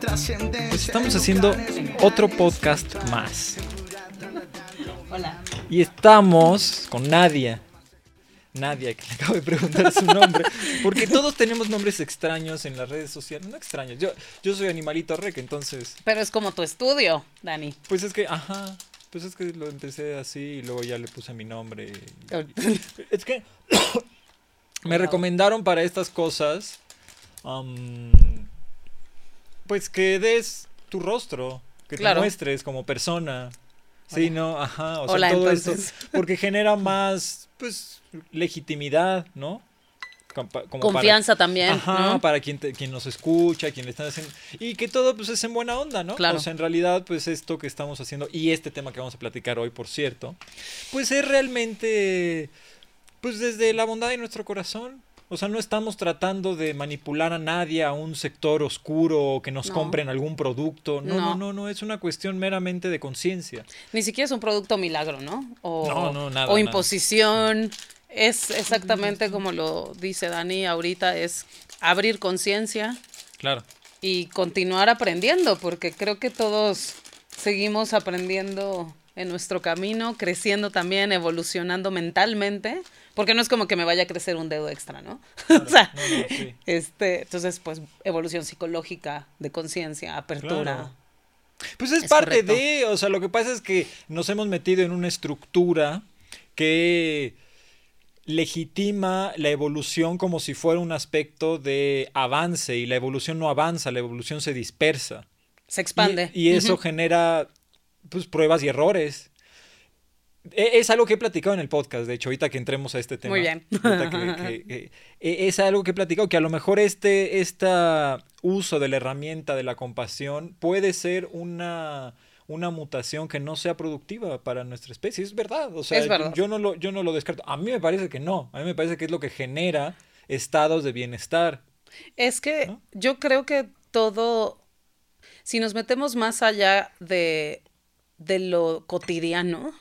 Pues estamos haciendo otro podcast más. Hola. Y estamos con Nadia. Nadia, que le acabo de preguntar su nombre. Porque todos tenemos nombres extraños en las redes sociales. No extraños. Yo, yo soy Animalito Rec, entonces. Pero es como tu estudio, Dani. Pues es que, ajá. Pues es que lo empecé así y luego ya le puse mi nombre. Es que me recomendaron para estas cosas. am, pues que des tu rostro. Que Claro. te muestres como persona. Sí, no, ajá. O sea, Hola, todo entonces. esto. Porque genera más, pues, legitimidad, ¿no? Para- Confianza también, Ajá, ¿no? para quien, te- quien nos escucha, quien le están haciendo... Y que todo pues es en buena onda, ¿no? Claro. O sea, en realidad pues esto que estamos haciendo y este tema que vamos a platicar hoy, por cierto, pues es realmente pues desde la bondad de nuestro corazón. O sea, no estamos tratando de manipular a nadie a un sector oscuro o que nos No. compren algún producto. No, no, No. no, no, es una cuestión meramente de conciencia. Ni siquiera es un producto milagro, ¿no? O, No, no, nada, O nada. imposición. Es exactamente como lo dice Dani ahorita, es abrir conciencia Claro. y continuar aprendiendo, porque creo que todos seguimos aprendiendo en nuestro camino, creciendo también, evolucionando mentalmente, porque no es como que me vaya a crecer un dedo extra, ¿no? o sea, no, no, sí. este, entonces, pues, evolución psicológica, de conciencia, apertura. Claro. Pues es, Es parte correcto. de, o sea, lo que pasa es que nos hemos metido en una estructura que legitima la evolución como si fuera un aspecto de avance y la evolución no avanza, la evolución se dispersa. Se expande. Y, y eso genera pues pruebas y errores. E- Es algo que he platicado en el podcast, de hecho, ahorita que entremos a este tema. Muy bien. ahorita que- que- que- e- es algo que he platicado, que a lo mejor este, este uso de la herramienta de la compasión puede ser una, una mutación que no sea productiva para nuestra especie. Es verdad, o sea, Es verdad. Yo, no lo, yo no lo descarto. A mí me parece que no, a mí me parece que es lo que genera estados de bienestar. Es que ¿no? yo creo que todo, si nos metemos más allá de, de lo cotidiano.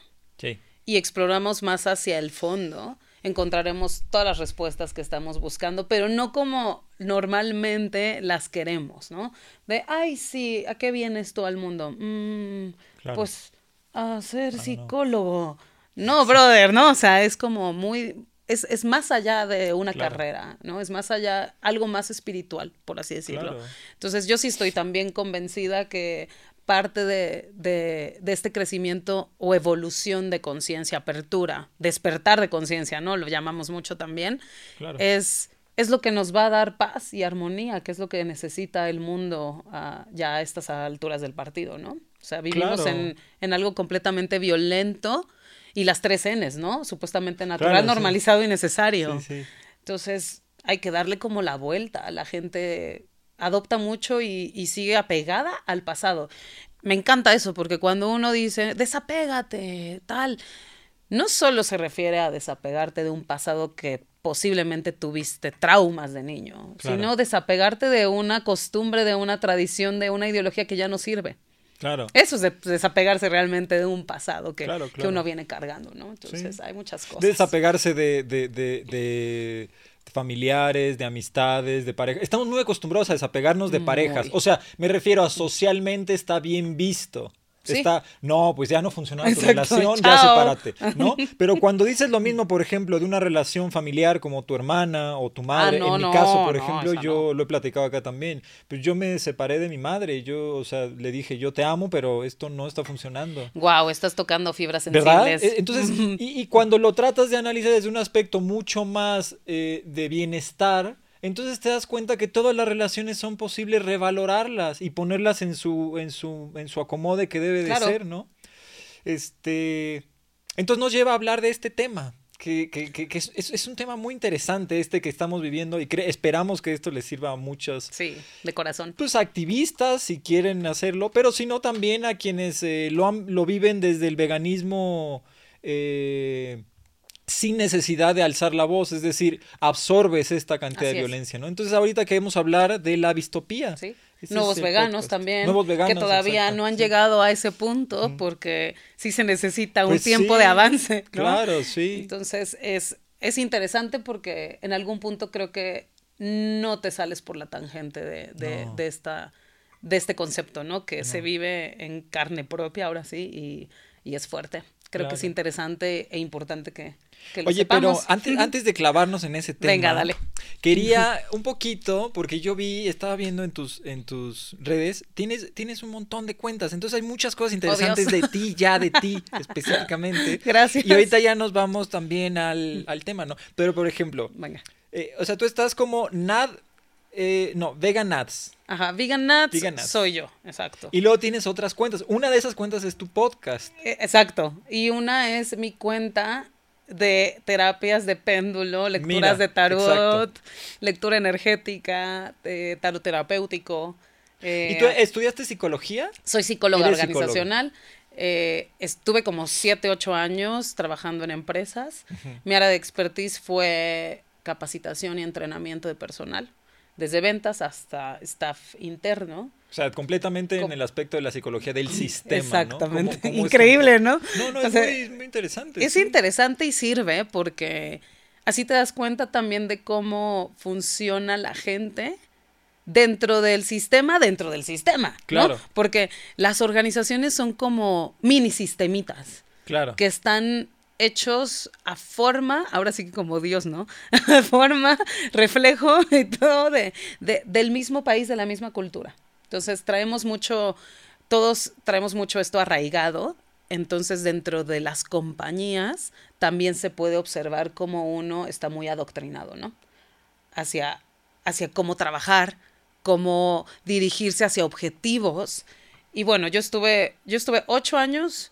Y exploramos más hacia el fondo, encontraremos todas las respuestas que estamos buscando, pero no como normalmente las queremos, ¿no? De, ay, sí, ¿a qué vienes tú al mundo? "Mm, Claro. Pues a ser no. psicólogo. No, brother, ¿no? O sea, es como muy... Es, es más allá de una Claro. carrera, ¿no? Es más allá, algo más espiritual, por así decirlo. Entonces yo sí estoy también convencida que parte de, de- de este crecimiento o evolución de conciencia, apertura, despertar de conciencia, ¿no? Lo llamamos mucho también, Claro. es, es lo que nos va a dar paz y armonía, que es lo que necesita el mundo ah, ya a estas alturas del partido, ¿no? O sea, vivimos Claro. en, en algo completamente violento y las tres Ns, ¿no? Supuestamente natural, Claro, sí. normalizado y necesario. Sí, sí. Entonces, hay que darle como la vuelta. La gente adopta mucho y, y sigue apegada al pasado. Me encanta eso, porque cuando uno dice, desapégate, tal, no solo se refiere a desapegarte de un pasado que posiblemente tuviste traumas de niño, Claro. sino desapegarte de una costumbre, de una tradición, de una ideología que ya no sirve. Claro. Eso es de- desapegarse realmente de un pasado que, Claro, que uno viene cargando, ¿no? Entonces, Sí. hay muchas cosas. Desapegarse de, de, de, de familiares, de amistades, de parejas. Estamos muy acostumbrados a desapegarnos de parejas. O sea, me refiero a socialmente está bien visto. Sí. Está, no, pues ya no funcionaba tu relación, ya sepárate, ¿no? Pero cuando dices lo mismo, por ejemplo, de una relación familiar como tu hermana o tu madre, Ah, no, en mi no, caso, por no, ejemplo, yo lo he platicado acá también, pues yo me separé de mi madre, yo, o sea, le dije, yo te amo, pero esto no está funcionando. Wow, estás tocando fibras sensibles. Eh, Entonces, y, y cuando lo tratas de analizar desde un aspecto mucho más eh, de bienestar, entonces te das cuenta que todas las relaciones son posibles revalorarlas y ponerlas en su, en su, en su acomode que debe de Claro. ser, ¿no? Este. Entonces nos lleva a hablar de este tema. Que, que- que- que es, es- un tema muy interesante este que estamos viviendo y esperamos que esto les sirva a muchas Sí, de corazón. pues activistas si quieren hacerlo, pero si no también a quienes eh, lo, lo viven desde el veganismo eh, sin necesidad de alzar la voz, es decir, absorbes esta cantidad Así de violencia, ¿no? Entonces ahorita queremos hablar de la distopía. Sí. Nuevos veganos también, Nuevos veganos, que todavía exacto, no han sí. llegado a ese punto porque sí se necesita un Pues tiempo sí, de avance. ¿no? Claro, sí. Entonces es, es interesante porque en algún punto creo que no te sales por la tangente de, de, No. de esta de este concepto, ¿no? Que se vive en carne propia ahora sí y, y es fuerte. Creo que es interesante e importante que, que lo Oye, pero antes, antes de clavarnos en ese tema. Venga, dale. Quería un poquito, porque yo vi, estaba viendo en tus, en tus redes, tienes, tienes un montón de cuentas. Entonces hay muchas cosas interesantes de ti, ya de ti específicamente. Gracias. Y ahorita ya nos vamos también al, al tema, ¿no? Pero por ejemplo, Venga. eh, o sea, tú estás como Nad, eh, no, Vegan Nuts. Ajá, Vegan Nuts, Vegan Nuts. soy yo, exacto. Y luego tienes otras cuentas. Una de esas cuentas es tu podcast. Eh, Exacto. Y una es mi cuenta de terapias de péndulo, lecturas Mira, de tarot, exacto. lectura energética, eh, tarot terapéutico. eh, ¿Y tú estudiaste psicología? soy psicóloga. organizacional. eh, estuve como 7, 8 años trabajando en empresas. Mi área de expertise fue capacitación y entrenamiento de personal, desde ventas hasta staff interno. O sea, completamente en el aspecto de la psicología del sistema. Exactamente. ¿no? Cómo- cómo es Increíble, ¿no? No, no, O es sea, muy, muy interesante. Es sí. interesante y sirve porque así te das cuenta también de cómo funciona la gente dentro del sistema, dentro del sistema. ¿no? Claro. Porque las organizaciones son como mini sistemitas Claro. que están hechos a forma, ahora sí que como Dios, ¿no? A forma, reflejo y todo de, de- del mismo país, de la misma cultura. Entonces traemos mucho, todos traemos mucho esto arraigado. Entonces dentro de las compañías también se puede observar cómo uno está muy adoctrinado, ¿no? Hacia, hacia cómo trabajar, cómo dirigirse hacia objetivos. Y bueno, yo estuve, yo estuve ocho años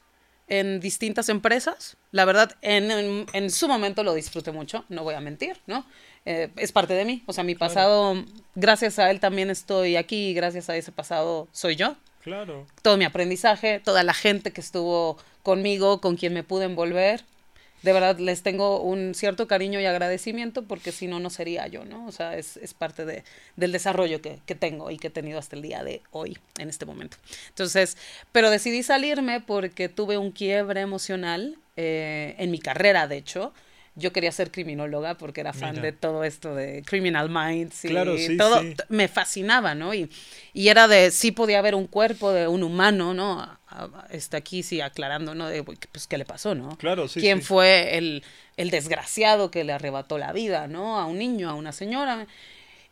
en distintas empresas. La verdad, en, en- en su momento lo disfruté mucho, no voy a mentir, ¿no? Eh, es parte de mí. O sea, mi pasado, gracias a él también estoy aquí y gracias a ese pasado soy yo. Claro. Todo mi aprendizaje, toda la gente que estuvo conmigo, con quien me pude envolver. De verdad, les tengo un cierto cariño y agradecimiento porque si no, no sería yo, ¿no? O sea, es, es parte de, del desarrollo que, que tengo y que he tenido hasta el día de hoy, en este momento. Entonces, pero decidí salirme porque tuve un quiebre emocional eh, en mi carrera, de hecho. Yo quería ser criminóloga porque era fan Mira. de todo esto de Criminal Minds y Claro, sí, todo. sí. Me fascinaba, ¿no? Y, y era de, sí podía haber un cuerpo de un humano, ¿no? Está aquí, sí, aclarando, ¿no? De, pues, ¿qué le pasó, no? Claro, sí, ¿Quién sí. fue el, el desgraciado que le arrebató la vida, ¿no? A un niño, a una señora.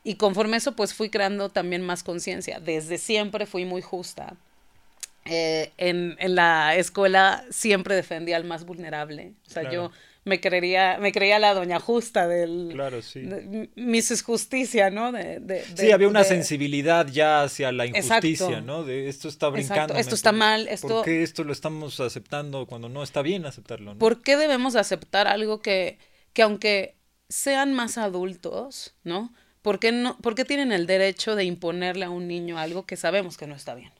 Y conforme eso, pues fui creando también más conciencia. Desde siempre fui muy justa. Eh, en, en la escuela siempre defendía al más vulnerable. O sea, Claro. yo me creería, me creía la doña justa del... Claro, sí. de- Mrs. Justicia, ¿no? De, de- Sí, había una de- sensibilidad ya hacia la injusticia, Exacto. ¿no? De esto está brincando. esto está mal, esto- ¿Por qué esto lo estamos aceptando cuando no está bien aceptarlo? ¿no? ¿Por qué debemos aceptar algo que, que aunque sean más adultos, ¿no? ¿Por qué, no? ¿Por qué tienen el derecho de imponerle a un niño algo que sabemos que no está bien?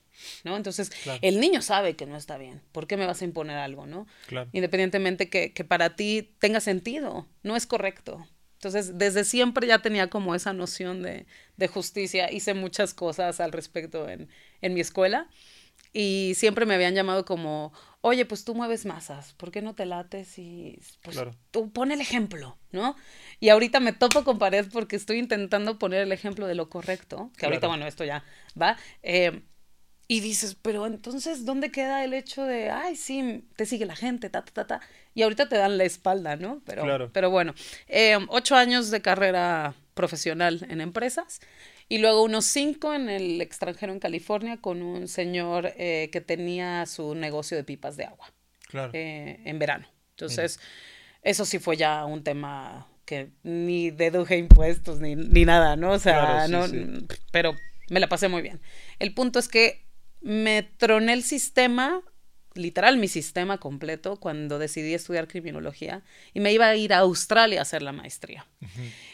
¿No? Entonces, Claro. el niño sabe que no está bien. ¿Por qué me vas a imponer algo, no? Claro. Independientemente que, que para ti tenga sentido, no es correcto. Entonces, desde siempre ya tenía como esa noción de, de justicia. Hice muchas cosas al respecto en, en mi escuela y siempre me habían llamado como, oye, pues tú mueves masas, ¿por qué no te lates y pues Claro. tú pon el ejemplo, ¿no? Y ahorita me topo con pared porque estoy intentando poner el ejemplo de lo correcto, que ahorita, bueno, esto ya va. eh, y dices, pero entonces, ¿dónde queda el hecho de, ay, sí, te sigue la gente, ta, ta, ta, ta? Y ahorita te dan la espalda, ¿no? Pero, Claro. pero bueno, eh, ocho años de carrera profesional en empresas y luego unos cinco en el extranjero en California con un señor eh, que tenía su negocio de pipas de agua Claro. eh, en verano. Entonces, eso sí fue ya un tema que ni deduje impuestos ni, ni nada, ¿no? O sea, Claro, sí, no, pero me la pasé muy bien. El punto es que me troné el sistema, literal mi sistema completo, cuando decidí estudiar criminología y me iba a ir a Australia a hacer la maestría.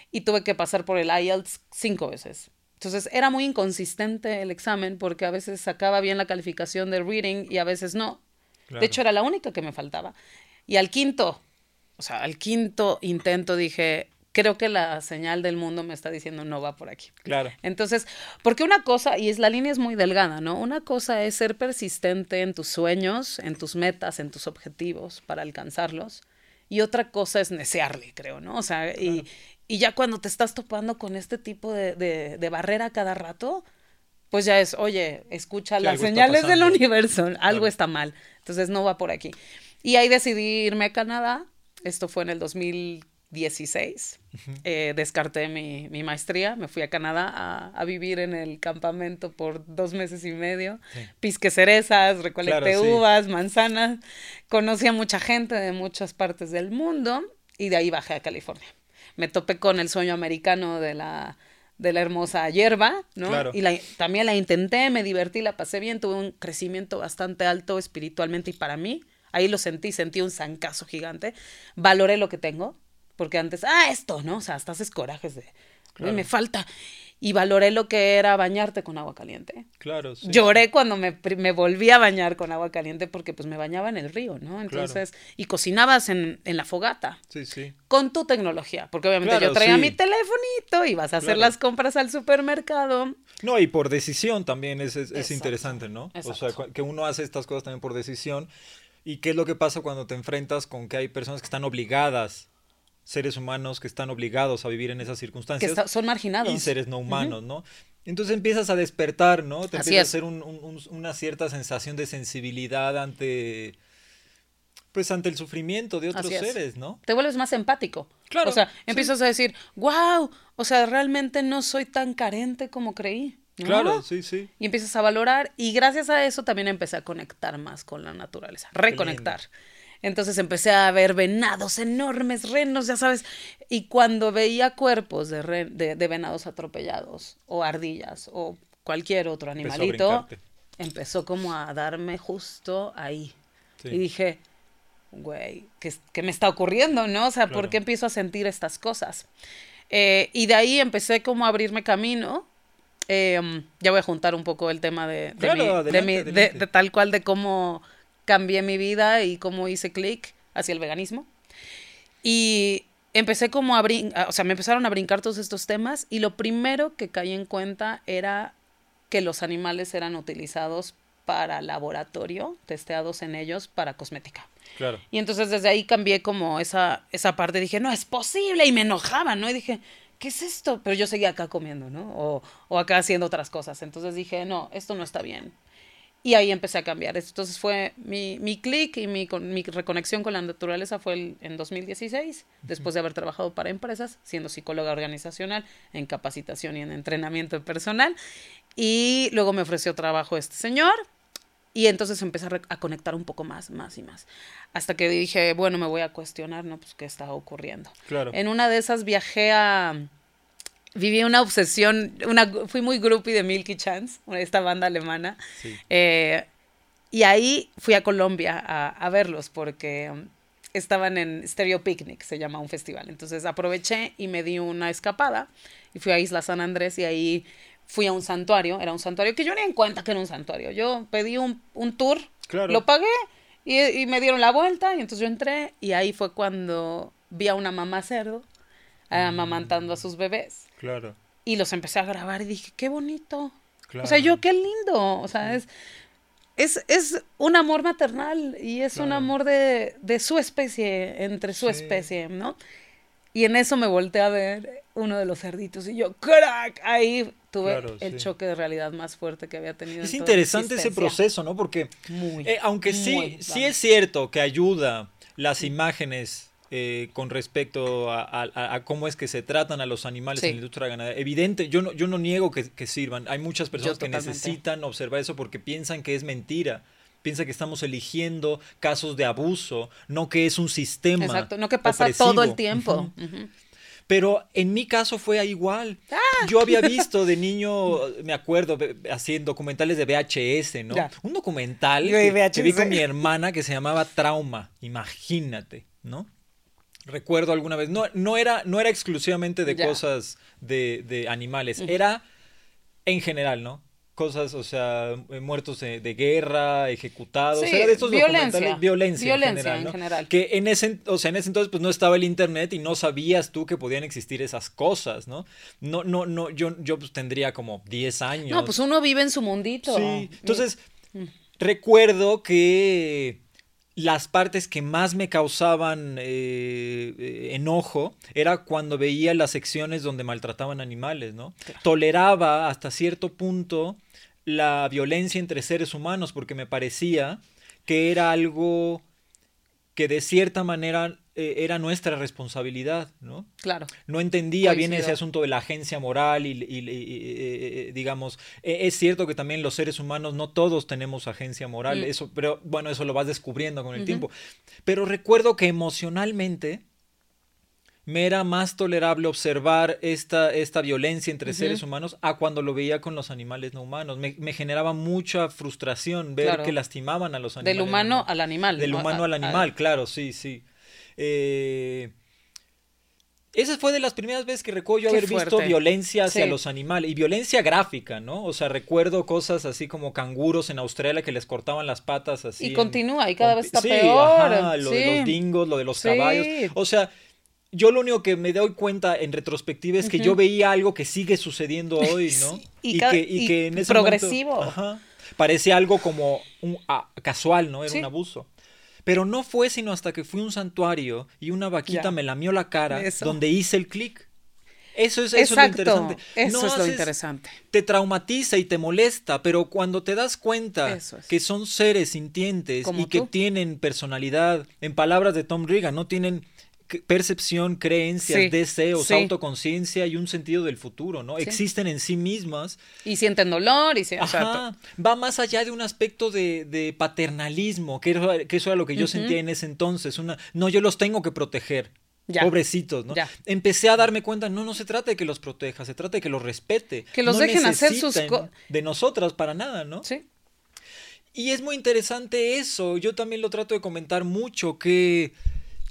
Y tuve que pasar por el IELTS cinco veces. Entonces era muy inconsistente el examen porque a veces sacaba bien la calificación de reading y a veces no. Claro. De hecho, era la única que me faltaba. Y al quinto, o sea, al quinto intento dije, creo que la señal del mundo me está diciendo no va por aquí. Claro. Entonces, porque una cosa, y es la línea es muy delgada, ¿no? Una cosa es ser persistente en tus sueños, en tus metas, en tus objetivos para alcanzarlos. Y otra cosa es necearle, creo, ¿no? O sea, y, y ya cuando te estás topando con este tipo de, de, de barrera cada rato, pues ya es, oye, escucha las señales del universo, algo está mal. Entonces no va por aquí. Y ahí decidí irme a Canadá. Esto fue en el 2016. Eh, descarté mi, maestría, me fui a Canadá a, vivir en el campamento por dos meses y medio. Pisque cerezas, recolecté uvas, manzanas. Conocí a mucha gente de muchas partes del mundo y de ahí bajé a California. Me topé con el sueño americano de la de la hermosa hierba, ¿no? Y la, también la intenté, me divertí, la pasé bien, tuve un crecimiento bastante alto espiritualmente y para mí, ahí lo sentí, sentí un zancazo gigante, valoré lo que tengo, porque antes, ah, esto, ¿no? O sea, hasta haces corajes de, me falta y valoré lo que era bañarte con agua caliente. Claro, sí. Lloré cuando me, me, volví a bañar con agua caliente porque pues me bañaba en el río, ¿no? Entonces, y cocinabas en, en, la fogata. Sí, sí. Con tu tecnología, porque obviamente yo traía mi telefonito y vas a hacer las compras al supermercado. No, y por decisión también es, es, es interesante, ¿no? O sea, que uno hace estas cosas también por decisión. ¿Y qué es lo que pasa cuando te enfrentas con que hay personas que están obligadas seres humanos que están obligados a vivir en esas circunstancias. Que son marginados. Y seres no humanos, ¿no? Entonces empiezas a despertar, ¿no? Te empieza a hacer una cierta sensación de sensibilidad ante, pues ante el sufrimiento de otros seres, ¿no? Te vuelves más empático. Claro. O sea, empiezas a decir, wow, o sea, realmente no soy tan carente como creí. Claro, sí, sí. Y empiezas a valorar y gracias a eso también empecé a conectar más con la naturaleza, reconectar. Entonces empecé a ver venados enormes, renos, ya sabes. Y cuando veía cuerpos de, de, venados atropellados, o ardillas, o cualquier otro animalito, empezó, como a darme justo ahí. Y dije, güey, ¿qué, me está ocurriendo, no? O sea, ¿por qué empiezo a sentir estas cosas? Eh, y de ahí empecé como a abrirme camino. Em, ya voy a juntar un poco el tema de, de tal cual de cómo cambié mi vida y cómo hice clic hacia el veganismo. Y empecé como a brincar, o sea, me empezaron a brincar todos estos temas y lo primero que caí en cuenta era que los animales eran utilizados para laboratorio, testeados en ellos para cosmética. Claro. Y entonces desde ahí cambié como esa, esa parte, dije, no es posible, y me enojaba, ¿no? Y dije, ¿qué es esto? Pero yo seguía acá comiendo, ¿no? O, o acá haciendo otras cosas. Entonces dije, no, esto no está bien. Y ahí empecé a cambiar. Entonces fue mi, mi clic y mi, mi, reconexión con la naturaleza fue en 2016, después de haber trabajado para empresas, siendo psicóloga organizacional, en capacitación y en entrenamiento personal. Y luego me ofreció trabajo este señor. Y entonces empecé a, a, conectar un poco más, más y más. Hasta que dije, bueno, me voy a cuestionar, ¿no? Pues qué está ocurriendo. Claro. En una de esas viajé a viví una obsesión, una, fui muy groupie de Milky Chance, esta banda alemana. Eh, y ahí fui a Colombia a, a, verlos porque um, estaban en Stereo Picnic, se llama un festival. Entonces aproveché y me di una escapada y fui a Isla San Andrés y ahí fui a un santuario. Era un santuario que yo ni en cuenta que era un santuario. Yo pedí un, un tour, lo pagué y, y me dieron la vuelta y entonces yo entré y ahí fue cuando vi a una mamá cerdo amamantando a sus bebés. Claro. Y los empecé a grabar y dije, qué bonito. O sea, yo, qué lindo. O sea, es, es, es un amor maternal y es un amor de, de, su especie, entre su especie, ¿no? Y en eso me volteé a ver uno de los cerditos y yo, crack, ahí tuve el choque de realidad más fuerte que había tenido. Es interesante ese proceso, ¿no? Porque eh, aunque sí, sí es cierto que ayuda las imágenes eh, con respecto a, cómo es que se tratan a los animales en la industria ganadera. Evidente, yo no, yo no niego que, sirvan. Hay muchas personas que necesitan observar eso porque piensan que es mentira. Piensan que estamos eligiendo casos de abuso, no que es un sistema. Exacto, no que pasa todo el tiempo. Pero en mi caso fue igual. Ah. Yo había visto de niño, me acuerdo, haciendo documentales de VHS, ¿no? Un documental que, que, vi con mi hermana que se llamaba Trauma, imagínate, ¿no? Recuerdo alguna vez, no, no, era, no era exclusivamente de cosas de, de animales, era en general, ¿no? Cosas, o sea, eh, muertos de, guerra, ejecutados, era de estos violencia, violencia, violencia en, general, Que en ese, o sea, en ese entonces pues no estaba el internet y no sabías tú que podían existir esas cosas, ¿no? No, no, no, yo, yo pues tendría como 10 años. No, pues uno vive en su mundito. Sí, entonces, mm. recuerdo que las partes que más me causaban eh, eh, enojo era cuando veía las secciones donde maltrataban animales, ¿no? Toleraba hasta cierto punto la violencia entre seres humanos porque me parecía que era algo que de cierta manera eh, era nuestra responsabilidad, ¿no? Claro. No entendía bien ese asunto de la agencia moral y, eh, digamos, e, es cierto que también los seres humanos no todos tenemos agencia moral, mm. eso, pero bueno, eso lo vas descubriendo con el tiempo. Pero recuerdo que emocionalmente me era más tolerable observar esta, esta violencia entre seres humanos a cuando lo veía con los animales no humanos. Me, generaba mucha frustración ver que lastimaban a los animales. Del humano al animal. Del humano al animal, claro, sí, sí. Eh, esa fue de las primeras veces que recuerdo yo haber visto violencia hacia los animales y violencia gráfica, ¿no? O sea, recuerdo cosas así como canguros en Australia que les cortaban las patas así. Y continúa, y cada vez está peor. lo de los dingos, lo de los caballos. O sea, yo lo único que me doy cuenta en retrospectiva es que yo veía algo que sigue sucediendo hoy, ¿no? y, que, en ese progresivo. Momento, parece algo como un, ah, casual, ¿no? Era un abuso. Pero no fue sino hasta que fui a un santuario y una vaquita me lamió la cara donde hice el clic. Eso es, eso lo interesante. Eso es lo interesante. Te traumatiza y te molesta, pero cuando te das cuenta que son seres sintientes y que tienen personalidad, en palabras de Tom Regan, no tienen percepción, creencias, deseos, autoconciencia y un sentido del futuro, ¿no? Existen en sí mismas. Y sienten dolor y va más allá de un aspecto de, paternalismo, que, eso era lo que yo sentía en ese entonces. Una, no, yo los tengo que proteger. Pobrecitos, ¿no? Empecé a darme cuenta, no, no se trata de que los proteja, se trata de que los respete. Que los dejen hacer sus De nosotras para nada, ¿no? Sí. Y es muy interesante eso. Yo también lo trato de comentar mucho, que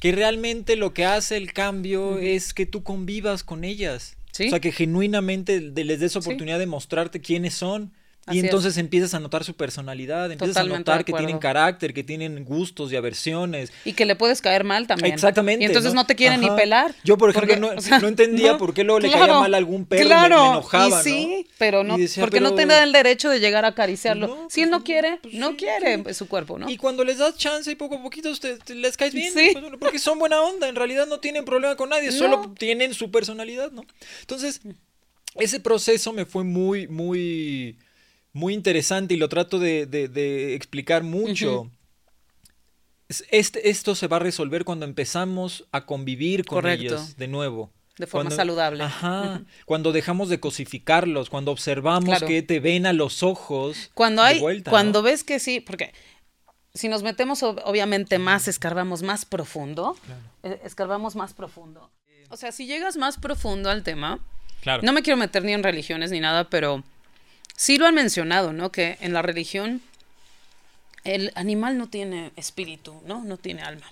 que realmente lo que hace el cambio es que tú convivas con ellas. O sea, que genuinamente les des oportunidad de mostrarte quiénes son y entonces empiezas a notar su personalidad, empiezas a notar que tienen carácter, que tienen gustos y aversiones. Y que le puedes caer mal también. Exactamente. Y entonces no, te quieren ni pelar. Yo, por ejemplo, no, entendía por qué luego le caía mal a algún perro claro, me, enojaba, y sí, pero no, porque no tiene el derecho de llegar a acariciarlo. si él no pues quiere, pues no quiere su cuerpo, ¿no? Y cuando les das chance y poco a poquito usted, les caes bien, pues, porque son buena onda, en realidad no tienen problema con nadie, solo tienen su personalidad, ¿no? Entonces, ese proceso me fue muy, muy muy interesante y lo trato de, explicar mucho. este, esto se va a resolver cuando empezamos a convivir con ellos de nuevo. De forma saludable. Ajá. Cuando dejamos de cosificarlos, cuando observamos que te ven a los ojos. Cuando hay, cuando ves que sí, porque si nos metemos obviamente más, escarbamos más profundo. Eh, escarbamos más profundo. O sea, si llegas más profundo al tema, claro. no me quiero meter ni en religiones ni nada, pero sí lo han mencionado, ¿no? Que en la religión el animal no tiene espíritu, ¿no? No tiene alma.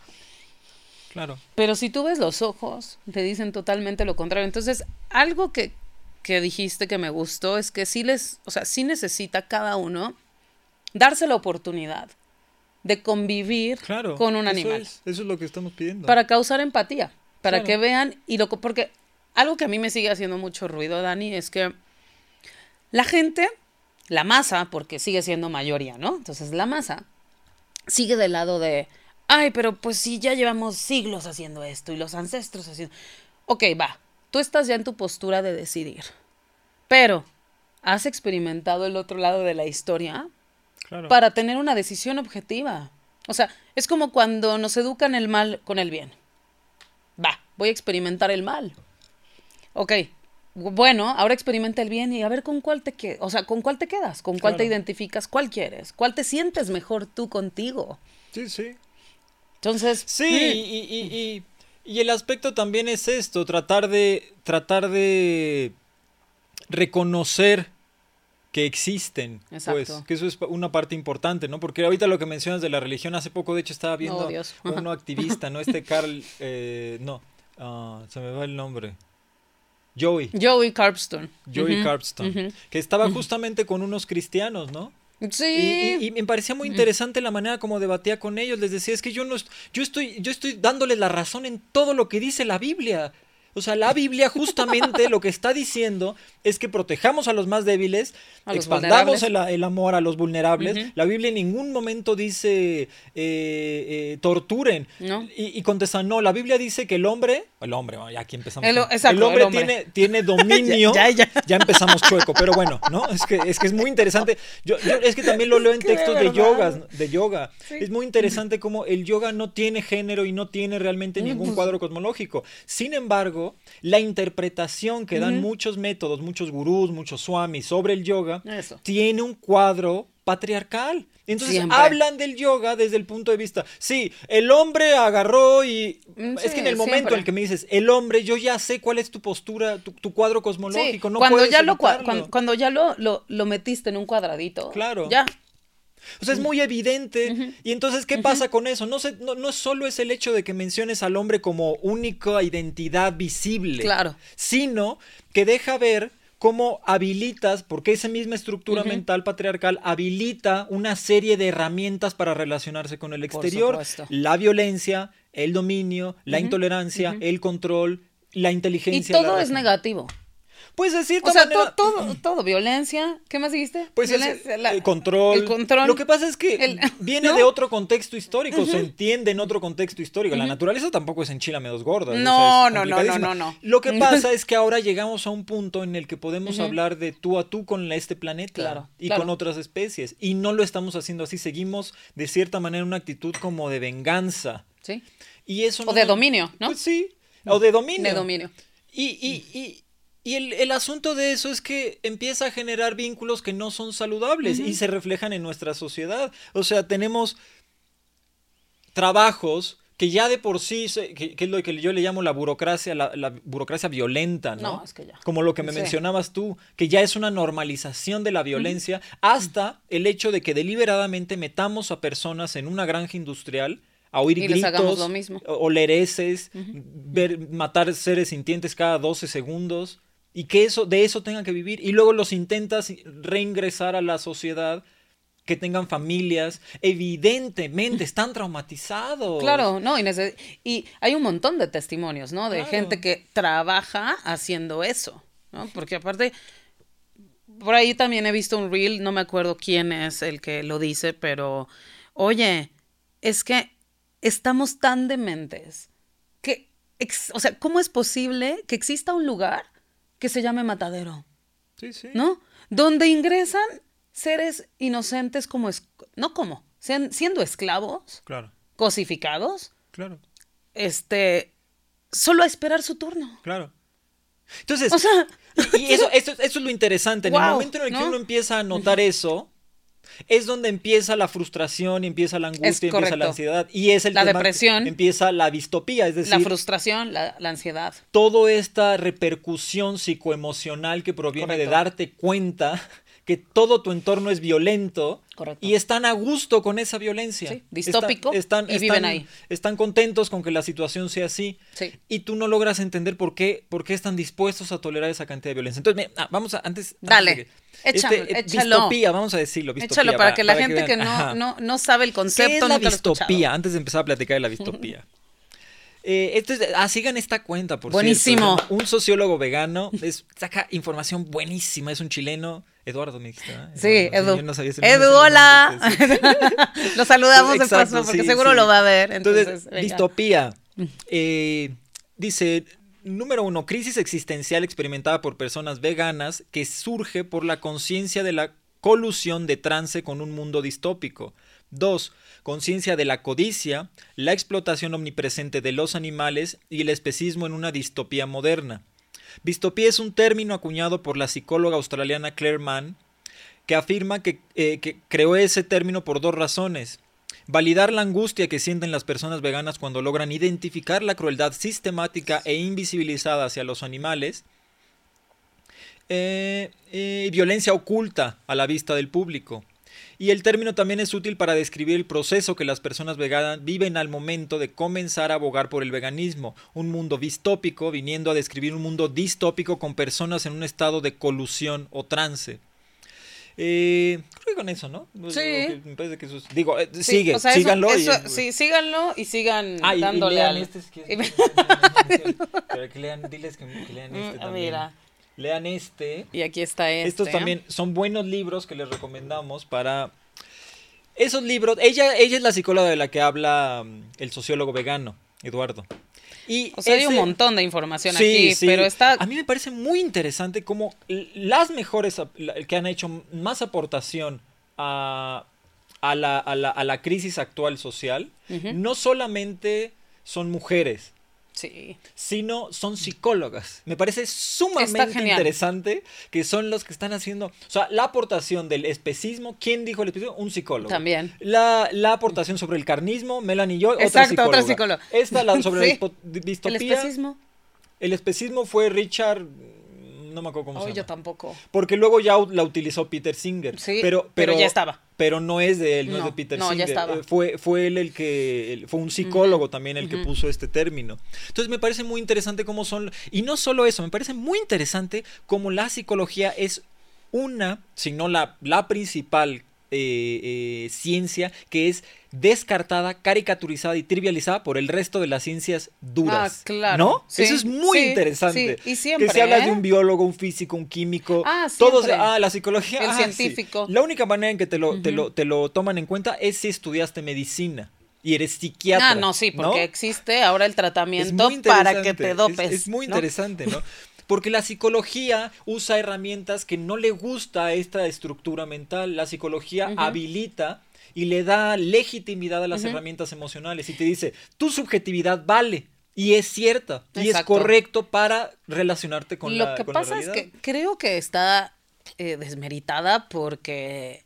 Claro. Pero si tú ves los ojos, te dicen totalmente lo contrario. Entonces, algo que, que dijiste que me gustó es que sí les, o sea, sí necesita cada uno darse la oportunidad de convivir con un animal. eso es lo que estamos pidiendo. Para causar empatía, para que vean y lo porque algo que a mí me sigue haciendo mucho ruido, Dani, es que la gente, la masa, porque sigue siendo mayoría, ¿no? Entonces la masa sigue del lado de, ay, pero pues sí, ya llevamos siglos haciendo esto y los ancestros haciendo... Ok, va, tú estás ya en tu postura de decidir, pero ¿has experimentado el otro lado de la historia? Para tener una decisión objetiva. O sea, es como cuando nos educan el mal con el bien. Va, voy a experimentar el mal. Ok, bueno, ahora experimenta el bien y a ver con cuál te quedas, o sea, con cuál te quedas, con cuál te identificas, cuál quieres, cuál te sientes mejor tú contigo. Sí, sí. Entonces. Sí, y, y, el aspecto también es esto, tratar de. tratar de reconocer que existen, pues, que eso es una parte importante, ¿no? Porque ahorita lo que mencionas de la religión, hace poco de hecho estaba viendo oh, uno activista, ¿no? Este Carl, eh, no, ah, se me va el nombre. Joey. Joey Carpston. Joey Carpston. Que estaba justamente con unos cristianos, ¿no? Sí. Y, me parecía muy interesante la manera como debatía con ellos. Les decía, es que yo no yo estoy, yo estoy dándoles la razón en todo lo que dice la Biblia. O sea, la Biblia justamente lo que está diciendo es que protejamos a los más débiles, expandamos el, amor a los vulnerables. La Biblia en ningún momento dice eh, eh, torturen. Y, contestan, no, la Biblia dice que el hombre, el hombre, ya aquí empezamos. El, hombre, Tiene, tiene dominio. ya, ya, ya, empezamos chueco, pero bueno, ¿no? Es que es, que es muy interesante. Yo, es que también lo leo en textos de, yoga, de yoga. Es muy interesante cómo el yoga no tiene género y no tiene realmente ningún pues cuadro cosmológico. Sin embargo, la interpretación que dan muchos métodos, muchos gurús, muchos swamis sobre el yoga, tiene un cuadro patriarcal. Entonces hablan del yoga desde el punto de vista, sí, el hombre agarró y... Mm, es que en el momento en el que me dices, el hombre, yo ya sé cuál es tu postura, tu, cuadro cosmológico, no cuando ya lo cuando, ya lo, lo, metiste en un cuadradito. Claro. Ya, o sea, es muy evidente. Y entonces, ¿qué pasa con eso? No, se, no, no, solo es el hecho de que menciones al hombre como única identidad visible, claro. sino que deja ver cómo habilitas, porque esa misma estructura mental patriarcal habilita una serie de herramientas para relacionarse con el exterior. La violencia, el dominio, la intolerancia, el control, la inteligencia. Y todo es negativo. Pues decir O sea, todo, todo, violencia. ¿Qué más dijiste? Pues el control. El control. Lo que pasa es que viene de otro contexto histórico, se entiende en otro contexto histórico. La naturaleza tampoco es enchilame dos gordas. No, no, no, no, no, Lo que pasa es que ahora llegamos a un punto en el que podemos hablar de tú a tú con este planeta y con otras especies. Y no lo estamos haciendo así. Seguimos, de cierta manera, una actitud como de venganza. Sí. Y eso o de dominio, ¿no? Pues sí. O de dominio. De dominio. y, y y el, asunto de eso es que empieza a generar vínculos que no son saludables y se reflejan en nuestra sociedad. O sea, tenemos trabajos que ya de por sí, que, es lo que yo le llamo la burocracia, la, burocracia violenta, ¿no? no es que ya. Como lo que me mencionabas tú, que ya es una normalización de la violencia, hasta el hecho de que deliberadamente metamos a personas en una granja industrial a oír gritos, lo mismo. oler heces, ver, matar seres sintientes cada 12 segundos y que eso, de eso tengan que vivir y luego los intentas reingresar a la sociedad que tengan familias, evidentemente están traumatizados. Claro, no, y, y hay un montón de testimonios, ¿no? De gente que trabaja haciendo eso, ¿no? Porque aparte, por ahí también he visto un reel, no me acuerdo quién es el que lo dice, pero, oye, es que estamos tan dementes que, o sea, ¿cómo es posible que exista un lugar que se llame matadero. Sí, sí. ¿No? Donde ingresan seres inocentes como, no como, sean, siendo esclavos. Claro. Cosificados. Claro. Este, solo a esperar su turno. Claro. Entonces, o sea, y eso, eso, es lo interesante. En el momento en el que uno empieza a notar eso, es donde empieza la frustración, empieza la angustia, empieza la ansiedad. Y es el la depresión. Empieza la distopía, es decir. La frustración, la, ansiedad. Toda esta repercusión psicoemocional que proviene de darte cuenta que todo tu entorno es violento y están a gusto con esa violencia. Sí, distópico están, y viven ahí. Están contentos con que la situación sea así. Sí. Y tú no logras entender por qué, por qué están dispuestos a tolerar esa cantidad de violencia. Entonces, ah, vamos a, antes... Dale, este, eh, Distopía, vamos a decirlo. échalo para, que la gente que, no, no, no, sabe el concepto... ¿Qué es la distopía? Antes de empezar a platicar de la distopía. Eh, ah, sigan esta cuenta, por Buenísimo. Un sociólogo vegano saca información buenísima. Es un chileno. Eduardo me dijiste, Sí, Edu. Edu, hola. lo saludamos de paso porque seguro lo va a ver. Entonces, distopía. Eh, dice, número uno, crisis existencial experimentada por personas veganas que surge por la conciencia de la colusión de trance con un mundo distópico. Dos, conciencia de la codicia, la explotación omnipresente de los animales y el especismo en una distopía moderna. Distopía es un término acuñado por la psicóloga australiana Claire Mann, que afirma que, eh, que creó ese término por dos razones. Validar la angustia que sienten las personas veganas cuando logran identificar la crueldad sistemática e invisibilizada hacia los animales. Eh, eh, violencia oculta a la vista del público. Y el término también es útil para describir el proceso que las personas veganas viven al momento de comenzar a abogar por el veganismo, un mundo distópico viniendo a describir un mundo distópico con personas en un estado de colusión o trance. Eh, creo que con eso, ¿no? Sí. Me parece que eso es- digo, eh, Sí, sigue, o sea, eso- síganlo. y- sí, síganlo y sigan Ah, y- y dándole lean al- este, es que- y- Pero que lean, diles que, que lean este Mm, también. Mira, Lean este. y aquí está este. Estos también son buenos libros que les recomendamos para esos libros. Ella, ella es la psicóloga de la que habla mm, el sociólogo vegano, Eduardo. Y O sea, hay un montón de información Sí, aquí, sí. pero está... A mí me parece muy interesante cómo las mejores que han hecho más aportación a, a la, a la- a la crisis actual social, no solamente son mujeres, Sí. sino son psicólogas. Me parece sumamente interesante que son los que están haciendo, o sea, la aportación del especismo, ¿quién dijo el especismo? Un psicólogo. También. La, la aportación sobre el carnismo, Melanie y yo, otra Exacto, psicóloga. otra psicóloga. Esta la sobre Sí. la dispo- El distopía. especismo. El especismo fue Richard, no me acuerdo cómo Oh, se yo llama. tampoco. Porque luego ya la utilizó Peter Singer. Sí, pero, pero ya estaba. Pero no es de él, no, es de Peter no, ya Singer. estaba. Eh, Fue, fue él el que, fue un psicólogo también el que puso este término. Entonces me parece muy interesante cómo son, y no solo eso, me parece muy interesante cómo la psicología es una, si no la, la principal eh, eh, ciencia que es descartada, caricaturizada y trivializada por el resto de las ciencias duras. Ah, claro. ¿No? Sí, Eso es muy sí, interesante. sí. Y siempre, Que si hablas ¿eh? de un biólogo, un físico, un químico, Ah, todos, ah, la psicología, El ah, científico. La única manera en que te lo, te, lo, te lo toman en cuenta es si estudiaste medicina y eres psiquiatra. Ah, no, sí, porque ¿no? existe ahora el tratamiento para que te es- dopes. Es, muy ¿no? interesante, ¿no? Porque la psicología usa herramientas que no le gusta a esta estructura mental. La psicología habilita y le da legitimidad a las herramientas emocionales y te dice, tu subjetividad vale y es cierta y es correcto para relacionarte con Lo la que con la pasa es que creo que está eh, desmeritada porque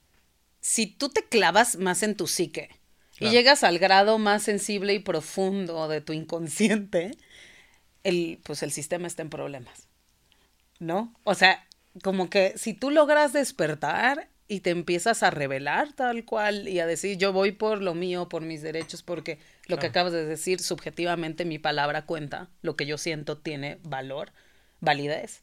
si tú te clavas más en tu psique Claro. y llegas al grado más sensible y profundo de tu inconsciente, el, pues el sistema está en problemas. ¿No? O sea, como que si tú logras despertar y te empiezas a revelar tal cual y a decir yo voy por lo mío, por mis derechos, porque lo que acabas de decir, subjetivamente mi palabra cuenta, lo que yo siento tiene valor, validez,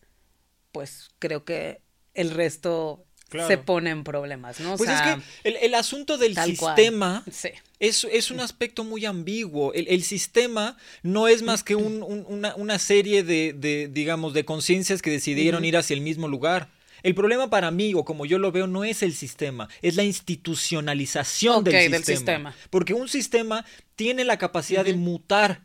pues creo que el resto Claro. se pone en problemas, ¿no? O Pues sea, es que el, el asunto del sistema Sí. es, es un aspecto muy ambiguo. El, el sistema no es más que un- un- una, una serie de, de, digamos, de conciencias que decidieron ir hacia el mismo lugar. El problema para mí, o como yo lo veo, no es el sistema, es la institucionalización del, del sistema. sistema. Porque un sistema tiene la capacidad de mutar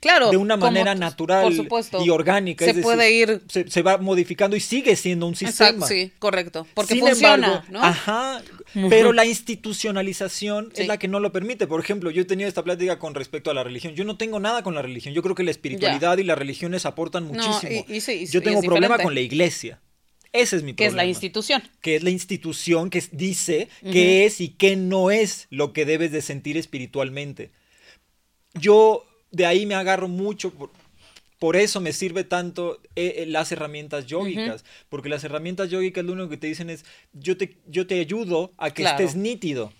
Claro. de una manera natural por supuesto, y orgánica. Se es decir, puede ir. Se, se va modificando y sigue siendo un sistema. Exacto, sí, correcto. Porque Sin funciona, embargo, ¿no? Ajá, pero la institucionalización Sí. es la que no lo permite. Por ejemplo, yo he tenido esta plática con respecto a la religión. Yo no tengo nada con la religión. Yo creo que la espiritualidad y las religiones aportan No, muchísimo. y- y sí, y- yo tengo problema diferente. con la iglesia. Ese es mi que es problema. la institución. Que es la institución que dice qué es y qué no es lo que debes de sentir espiritualmente. Yo de ahí me agarro mucho por, por eso me sirve tanto eh, eh, las herramientas yógicas, porque las herramientas yógicas lo único que te dicen es yo te, yo te ayudo a que Claro. estés nítido.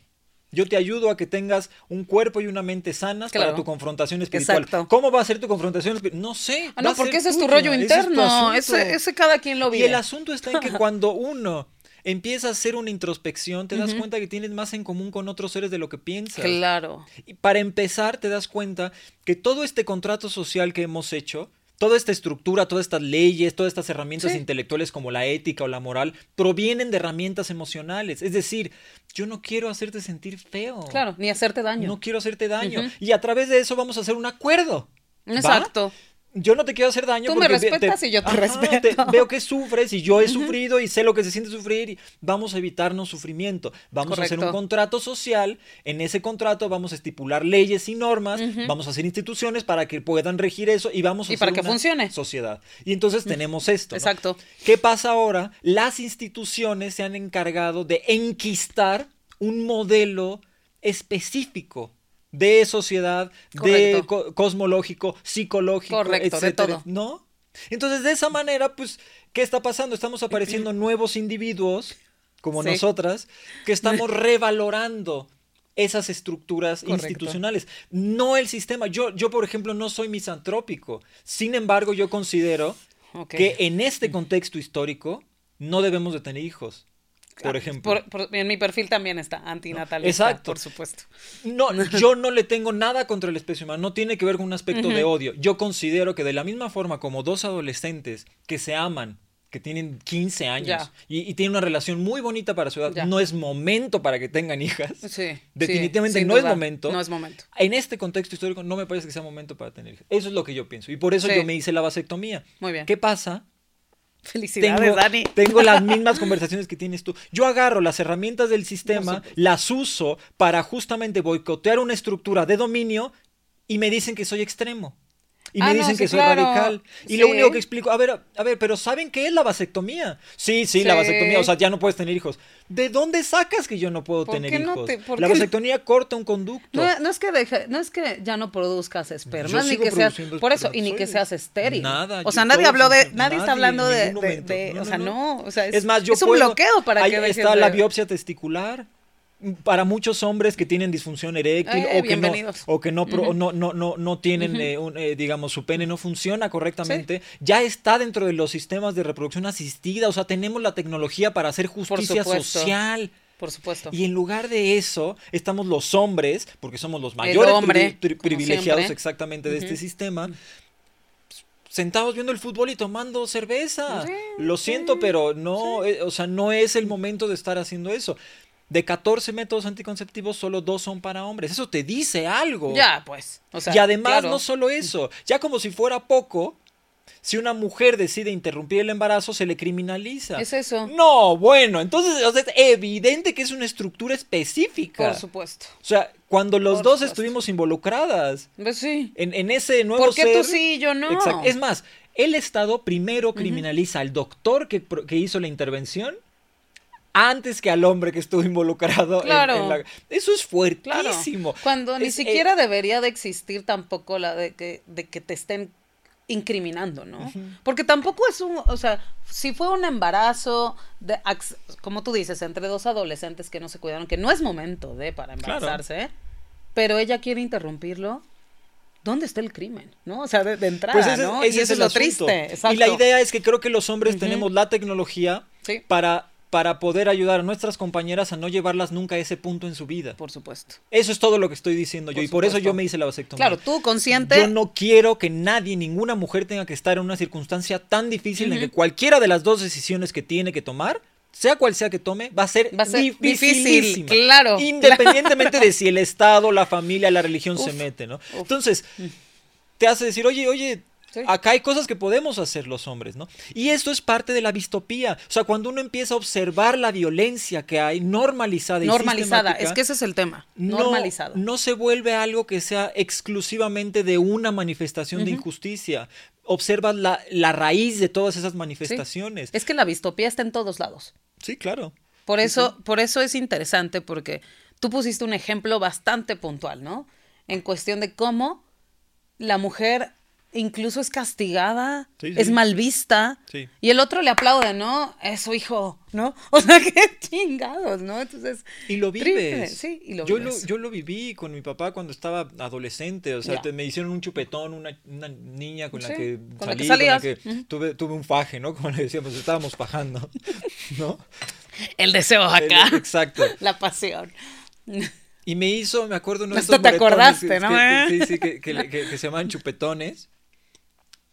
Yo te ayudo a que tengas un cuerpo y una mente sanas para tu confrontación espiritual. Exacto. ¿Cómo va a ser tu confrontación espiritual? No sé. Ah, no, porque ese es tu rollo ese es tu interno. ese, ese cada quien lo Y vive. el asunto está en que cuando uno empieza a hacer una introspección, te das cuenta que tienes más en común con otros seres de lo que piensas. Claro. Y para empezar, te das cuenta que todo este contrato social que hemos hecho, toda esta estructura, todas estas leyes, todas estas herramientas Sí. intelectuales como la ética o la moral, provienen de herramientas emocionales. Es decir, yo no quiero hacerte sentir feo. Claro, ni hacerte daño. No quiero hacerte daño. Y a través de eso vamos a hacer un acuerdo. ¿va? Yo no te quiero hacer daño. Tú me respetas y yo te Ajá, respeto. veo que sufres y yo he sufrido y sé lo que se siente sufrir y vamos a evitarnos sufrimiento. Vamos a hacer un contrato social. En ese contrato vamos a estipular leyes y normas. Vamos a hacer instituciones para que puedan regir eso y vamos a Y hacer para que una funcione. sociedad. Y entonces tenemos esto. ¿no? Exacto. ¿Qué pasa ahora? Las instituciones se han encargado de enquistar un modelo específico de sociedad, de co- cosmológico, psicológico, Correcto, de etcétera, todo. ¿no? Entonces, de esa manera, pues, ¿qué está pasando? Estamos apareciendo nuevos individuos, como Sí. nosotras, que estamos revalorando esas estructuras Correcto. institucionales, no el sistema. Yo, yo, por ejemplo, no soy misantrópico. Sin embargo, yo considero que en este contexto histórico no debemos de tener hijos. Por ejemplo. en mi perfil también está antinatalista, Exacto. por supuesto. No, yo no le tengo nada contra el especie humana, no tiene que ver con un aspecto de odio. Yo considero que de la misma forma como dos adolescentes que se aman, que tienen 15 años y, tienen una relación muy bonita para su edad, no es momento para que tengan hijas. Sí, Definitivamente no es momento. No es momento. En este contexto histórico no me parece que sea momento para tener hijas. Eso es lo que yo pienso. Y por eso yo me hice la vasectomía. Muy bien. ¿Qué pasa? Felicidades, tengo, Dani. Tengo las mismas conversaciones que tienes tú. Yo agarro las herramientas del sistema, las uso para justamente boicotear una estructura de dominio y me dicen que soy extremo. Y me ah, dicen que soy radical. Y lo único que explico, a ver, a ver, pero ¿saben qué es la vasectomía? Sí, sí, la vasectomía, o sea, ya no puedes tener hijos. ¿De dónde sacas que yo no puedo tener hijos? la vasectomía corta un conducto. No, es que no es que ya no produzcas esperma, ni que seas por eso y ni que seas estéril. Nada. O sea, nadie habló de nadie, está hablando de, o sea, no, o sea, es, más, yo es un bloqueo para ahí que está la biopsia testicular para muchos hombres que tienen disfunción eréctil o, que no, o que no, no, no, no, tienen, eh, eh, digamos, su pene no funciona correctamente, ya está dentro de los sistemas de reproducción asistida, o sea, tenemos la tecnología para hacer justicia social. Por supuesto. Y en lugar de eso, estamos los hombres, porque somos los mayores privilegiados exactamente de este sistema, sentados viendo el fútbol y tomando cerveza. Lo siento, pero no, eh, o sea, no es el momento de estar haciendo eso. De 14 métodos anticonceptivos, solo dos son para hombres. Eso te dice algo. Ya, pues. y además, no solo eso, ya como si fuera poco, si una mujer decide interrumpir el embarazo, se le criminaliza. Es eso. No, bueno, entonces es evidente que es una estructura específica. Por supuesto. O sea, cuando los dos estuvimos involucradas. Pues sí. En, ese nuevo ¿Por qué tú sí y yo no? Es más, el Estado primero criminaliza al doctor que, que hizo la intervención antes que al hombre que estuvo involucrado claro. en, la... Eso es fuertísimo. Cuando ni eh, siquiera debería de existir tampoco la de que, de que te estén incriminando, ¿no? Porque tampoco es un, o sea, si fue un embarazo, de, como tú dices, entre dos adolescentes que no se cuidaron, que no es momento de para embarazarse, pero ella quiere interrumpirlo, ¿dónde está el crimen? ¿No? O sea, de, entrada, pues ¿no? y eso es, lo triste. Y la idea es que creo que los hombres tenemos la tecnología para para poder ayudar a nuestras compañeras a no llevarlas nunca a ese punto en su vida. Por supuesto. Eso es todo lo que estoy diciendo yo y por eso yo me hice la vasectomía. Claro, tú consciente. Yo no quiero que nadie, ninguna mujer tenga que estar en una circunstancia tan difícil en que cualquiera de las dos decisiones que tiene que tomar sea cual sea que tome, va a ser, va difícil, claro. Independientemente de si el Estado, la familia, la religión se mete, ¿no? Entonces, te hace decir, oye, oye, Acá hay cosas que podemos hacer los hombres, ¿no? Y esto es parte de la distopía. O sea, cuando uno empieza a observar la violencia que hay normalizada y Normalizada, es que ese es el tema. Normalizada. No, se vuelve algo que sea exclusivamente de una manifestación de injusticia. Observas la, la, raíz de todas esas manifestaciones. Es que la distopía está en todos lados. Sí, claro. Por eso, por eso es interesante, porque tú pusiste un ejemplo bastante puntual, ¿no? En cuestión de cómo la mujer incluso es castigada, es mal vista. Y el otro le aplaude, ¿no? Es su hijo, ¿no? O sea, qué chingados, ¿no? Entonces. Y lo vives. Sí, y lo yo Lo, yo lo viví con mi papá cuando estaba adolescente. O sea, me hicieron un chupetón, una, niña con la que salí, con la que tuve, tuve un faje, ¿no? Como le decíamos, estábamos pajando, ¿no? El deseo acá. exacto. La pasión. Y me hizo, me acuerdo, no Hasta te acordaste, ¿no? sí, sí, que, que, se llaman chupetones.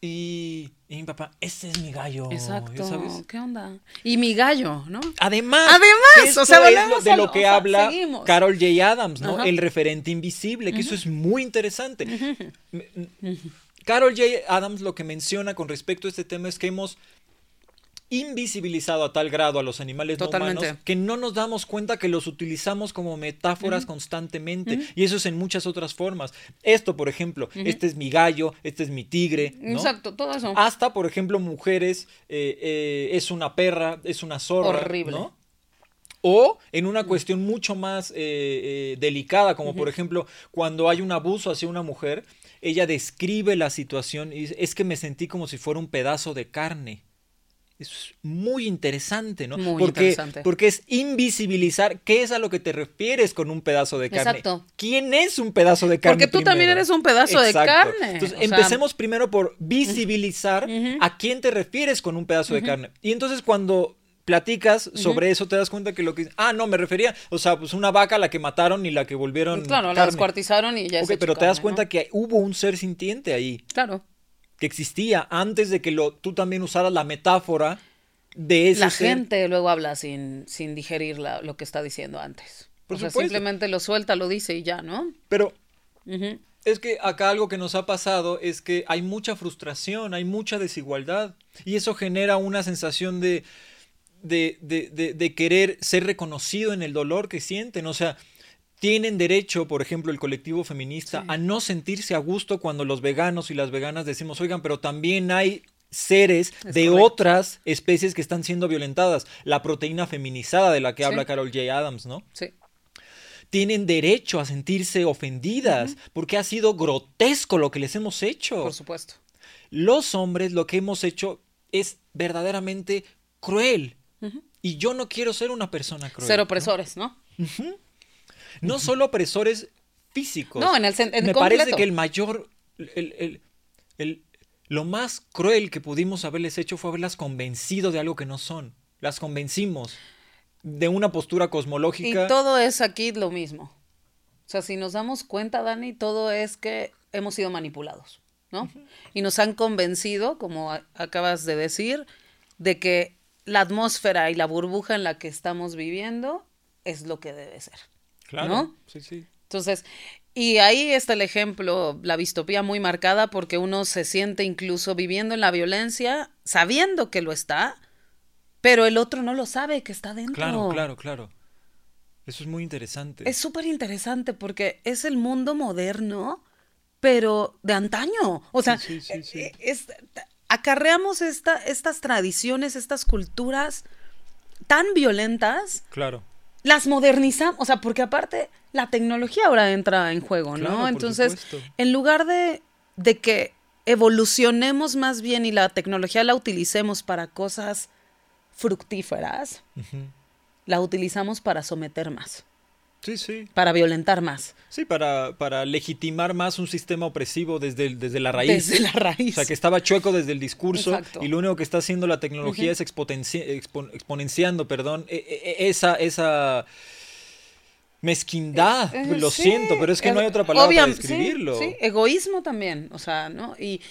Y, mi papá, ese es mi gallo. Exacto. ¿Qué onda? Y mi gallo, ¿no? Además, Además, o sea, es de lo que habla Carol J. Adams, ¿no? El referente invisible, que eso es muy interesante. Carol J. Adams lo que menciona con respecto a este tema es que hemos invisibilizado a tal grado a los animales no humanos que no nos damos cuenta que los utilizamos como metáforas constantemente. Y eso es en muchas otras formas. Esto, por ejemplo, este es mi gallo, este es mi tigre. Exacto, todo eso. Hasta, por ejemplo, mujeres, eh, eh, es una perra, es una zorra. Horrible. O en una cuestión mucho más eh, delicada, como por ejemplo cuando hay un abuso hacia una mujer, ella describe la situación y dice, es que me sentí como si fuera un pedazo de carne es muy interesante, ¿no? Muy porque, interesante. Porque es invisibilizar qué es a lo que te refieres con un pedazo de carne. Exacto. ¿Quién es un pedazo de carne? Porque tú también eres un pedazo de carne. Entonces, empecemos primero por visibilizar a quién te refieres con un pedazo de carne. Y entonces cuando platicas sobre eso, te das cuenta que lo que... Ah, no, me refería, o sea, pues una vaca a la que mataron y la que volvieron... Claro, la descuartizaron y ya Ok, pero te das cuenta que hubo un ser sintiente ahí. Claro. Que existía antes de que lo, tú también usaras la metáfora de ese La gente luego habla sin, sin digerir la- lo que está diciendo antes. Por o sea, simplemente lo suelta, lo dice y ya, ¿no? Pero es que acá algo que nos ha pasado es que hay mucha frustración, hay mucha desigualdad. Y eso genera una sensación de, de, de, de, de querer ser reconocido en el dolor que sienten. O sea, tienen derecho, por ejemplo, el colectivo feminista, Sí. a no sentirse a gusto cuando los veganos y las veganas decimos, oigan, pero también hay seres Es de correcto. otras especies que están siendo violentadas. La proteína feminizada de la que Sí. habla Carol J. Adams, ¿no? Sí. tienen derecho a sentirse ofendidas porque ha sido grotesco lo que les hemos hecho. Por supuesto. Los hombres lo que hemos hecho es verdaderamente cruel. Y yo no quiero ser una persona cruel. Ser opresores, ¿no? No solo opresores físicos. No, en el en Me completo. parece que el mayor, el, el- el- lo más cruel que pudimos haberles hecho fue haberlas convencido de algo que no son. Las convencimos de una postura Y cosmológica. todo es aquí lo mismo. O sea, si nos damos cuenta, Dani, todo es que hemos sido manipulados, ¿no? Y nos han convencido, como acabas de decir, de que la atmósfera y la burbuja en la que estamos viviendo es lo que debe ser. Claro. ¿no? Sí, sí. Entonces, y ahí está el ejemplo, la distopía muy marcada porque uno se siente incluso viviendo en la violencia, sabiendo que lo está, pero el otro no lo sabe que está dentro. Claro, claro, claro. Eso es muy interesante. Es súper interesante porque es el mundo moderno, pero de antaño. O sea, Sí, sí, sí, eh, es- acarreamos esta, estas tradiciones, estas culturas tan violentas, Claro. Las modernizamos, o sea, porque aparte la tecnología ahora entra en juego, ¿no? Entonces, supuesto. en lugar de, de que evolucionemos más bien y la tecnología la utilicemos para cosas fructíferas, la utilizamos para someter más, Sí, sí. para violentar más. Sí, para, para legitimar más un sistema opresivo desde, el- desde la raíz. Desde la raíz. O sea, que estaba chueco desde el discurso Exacto. y lo único que está haciendo la tecnología es expo- exponenciando, perdón, e- e- esa, esa mezquindad. Eh, lo sí, siento, pero es que no hay eh, otra palabra para describirlo. Sí, sí, egoísmo también, o sea, ¿no? Y,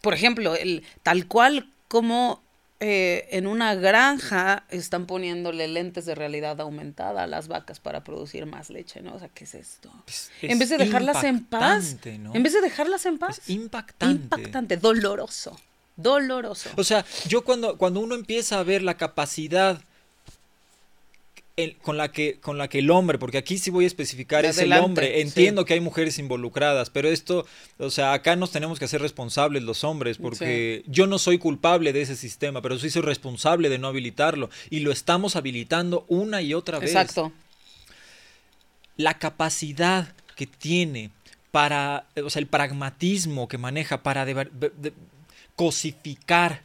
por ejemplo, el, tal cual como eh, en una granja están poniéndole lentes de realidad aumentada a las vacas para producir más leche, ¿no? O sea, ¿qué es esto? Es- en vez de dejarlas en paz, impactante, ¿no? en vez de dejarlas en paz, Es impactante. impactante, doloroso, doloroso. O sea, yo cuando, cuando uno empieza a ver la capacidad el- con, la que, con la que el hombre, porque aquí sí voy a especificar, es el hombre. sí. Entiendo que hay mujeres involucradas, pero esto, o sea, acá nos tenemos que hacer responsables los hombres, porque yo no soy culpable de ese sistema, pero sí soy responsable de no habilitarlo. Y lo estamos habilitando una y otra vez. Exacto. La capacidad que tiene para, o sea, el pragmatismo que maneja para de- de- de- cosificar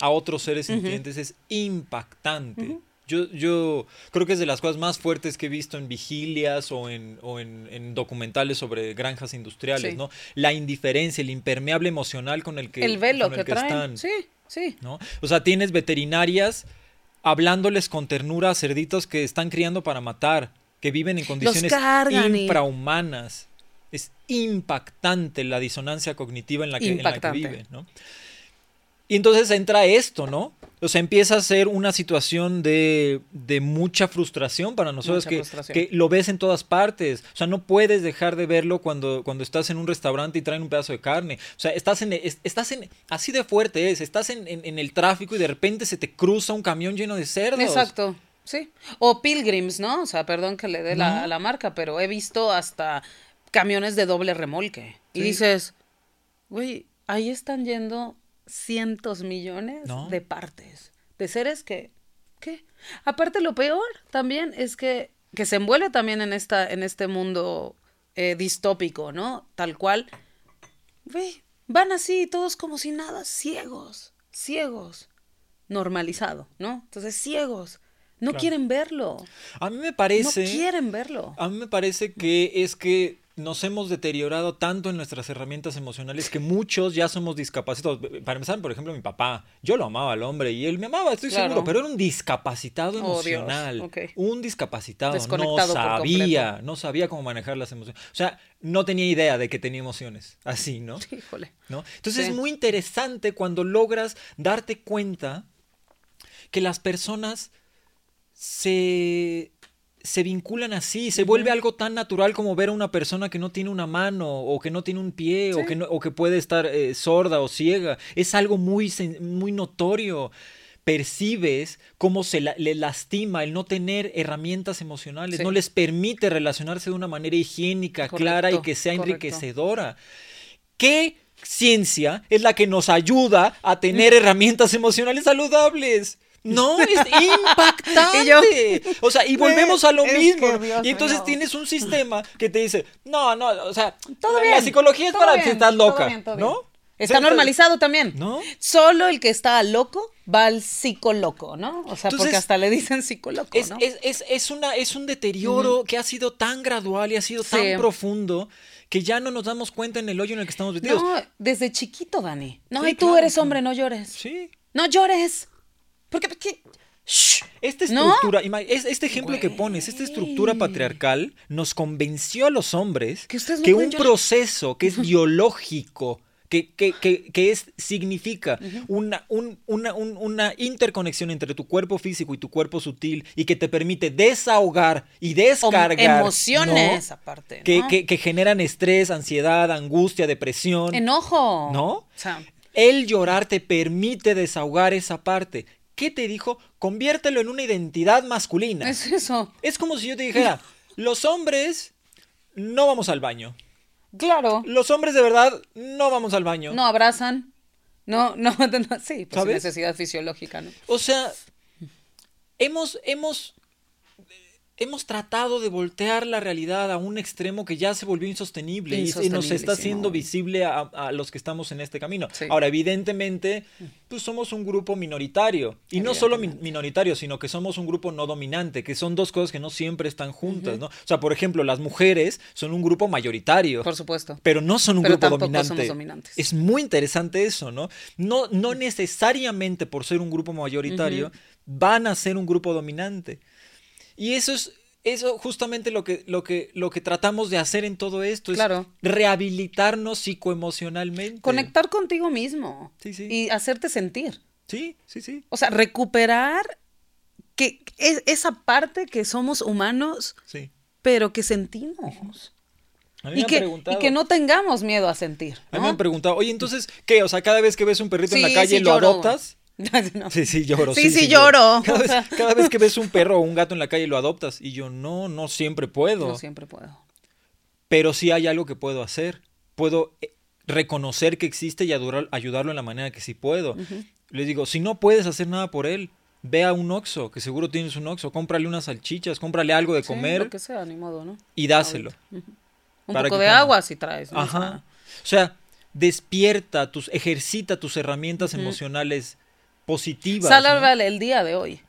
a otros seres sintientes es impactante. Yo, yo creo que es de las cosas más fuertes que he visto en vigilias o en, o en, en documentales sobre granjas industriales, Sí. ¿no? La indiferencia, el impermeable emocional con el que, el velo con que, el que traen. están. Sí, sí. ¿no? O sea, tienes veterinarias hablándoles con ternura a cerditos que están criando para matar, que viven en condiciones y- infrahumanas. Es impactante la disonancia cognitiva en la que, en la que viven, ¿no? Y entonces entra esto, ¿no? O sea, empieza a ser una situación de, de mucha frustración para nosotros, que, frustración. que lo ves en todas partes. O sea, no puedes dejar de verlo cuando, cuando estás en un restaurante y traen un pedazo de carne. O sea, estás en, es- estás en, así de fuerte es, estás en, en- en el tráfico y de repente se te cruza un camión lleno de cerdos. Exacto, sí. O Pilgrims, ¿no? O sea, perdón que le dé la, No. la marca, pero he visto hasta camiones de doble remolque. Y dices, güey, ahí están yendo cientos millones No. de partes, de seres que, ¿qué? Aparte lo peor también es que, que se envuelve también en, esta, en este mundo eh, distópico, ¿no? Tal cual, güey, van así todos como si nada, ciegos, ciegos, normalizado, ¿no? Entonces, ciegos, no Claro. quieren verlo, A mí me no parece... quieren verlo. A mí me parece que es que nos hemos deteriorado tanto en nuestras herramientas emocionales que muchos ya somos discapacitados. Para empezar, por ejemplo, mi papá, yo lo amaba al hombre y él me amaba, estoy seguro, pero era un discapacitado Oh, emocional. Un discapacitado. No sabía, no sabía cómo manejar las emociones. O sea, no tenía idea de que tenía emociones. Así, ¿no? Híjole. ¿no? Entonces Sí. es muy interesante cuando logras darte cuenta que las personas se, se vinculan así, se vuelve algo tan natural como ver a una persona que no tiene una mano o que no tiene un pie o, que no- o que puede estar eh, sorda o ciega. Es algo muy, muy notorio. Percibes cómo se la- le lastima el no tener herramientas emocionales, Sí. no les permite relacionarse de una manera higiénica, clara y que sea correcto. enriquecedora. ¿Qué ciencia es la que nos ayuda a tener herramientas emocionales saludables? No, es impactante. Yo- o sea, y volvemos a lo mismo. Y entonces tienes un sistema que te dice, no, no, o sea, Todo la, bien. la psicología es para bien, si estás todo loca, bien, todo bien. ¿no? Está normalizado también. ¿No? Solo el que está loco va al psicoloco, ¿no? O sea, porque hasta le dicen psicólogo, Es, ¿no? es, es, es, una, es un deterioro que ha sido tan gradual y ha sido tan profundo que ya no nos damos cuenta en el hoyo en el que estamos metidos. No, desde chiquito, Dani. No, Sí, y tú claro. eres hombre, no llores. Sí. No llores. Porque, porque... Shh. Esta estructura, es- este ejemplo que pones, esta estructura patriarcal nos convenció a los hombres Que no un llorar. proceso que es biológico, que, que, que, que es, significa una, un- una, un- una interconexión entre tu cuerpo físico y tu cuerpo sutil y que te permite desahogar y O descargar emociones, ¿no? aparte. que, ¿no? que- que generan estrés, ansiedad, angustia, depresión. Enojo. ¿No? O sea, El llorar te permite desahogar esa parte. ¿Qué te dijo? Conviértelo en una identidad masculina. es eso. Es como si yo te dijera, los hombres no vamos al baño. Claro. Los hombres de verdad no vamos al baño. No abrazan. No, no, no, sí, pues ¿Sabes? necesidad fisiológica, ¿no? O sea, hemos, hemos, hemos tratado de voltear la realidad a un extremo que ya se volvió insostenible, y- y, nos está haciendo visible a, a los que estamos en este camino. Sí. Ahora, evidentemente, pues somos un grupo minoritario. Y no solo mi- minoritario, sino que somos un grupo no dominante, que son dos cosas que no siempre están juntas, ¿no? O sea, por ejemplo, las mujeres son un grupo mayoritario. Por supuesto. pero no son un Pero grupo tampoco dominante. somos dominantes. Es muy interesante eso, ¿no? No, no necesariamente por ser un grupo mayoritario van a ser un grupo dominante. Y eso es eso justamente lo que, lo que, lo que tratamos de hacer en todo esto es rehabilitarnos psicoemocionalmente. Conectar contigo mismo. Sí, sí. Y hacerte sentir. Sí, sí, sí. O sea, recuperar que es esa parte que somos humanos, sí. pero que sentimos. A mí Y me han que, y que no tengamos miedo a sentir. A mí me han preguntado, oye, entonces, ¿qué? O sea, cada vez que ves un perrito en la calle, ¿lo lloro. adoptas? No. Sí, sí, lloro. Sí, sí, lloro. Cada vez, sea. cada vez que ves un perro o un gato en la calle, lo adoptas. Y yo, no, no siempre puedo. No siempre puedo. Pero sí hay algo que puedo hacer. Puedo eh, reconocer que existe y adorar- ayudarlo en la manera que sí puedo. Les digo, si no puedes hacer nada por él, ve a un Oxxo, que seguro tienes un Oxxo, cómprale unas salchichas, cómprale algo de Sí, comer lo que sea, ni modo, ¿no? y dáselo. Un poco de coma. agua si traes. Ajá. O sea, despierta tus, ejercita tus herramientas emocionales positivas. ¿no? Sálvale el día de hoy.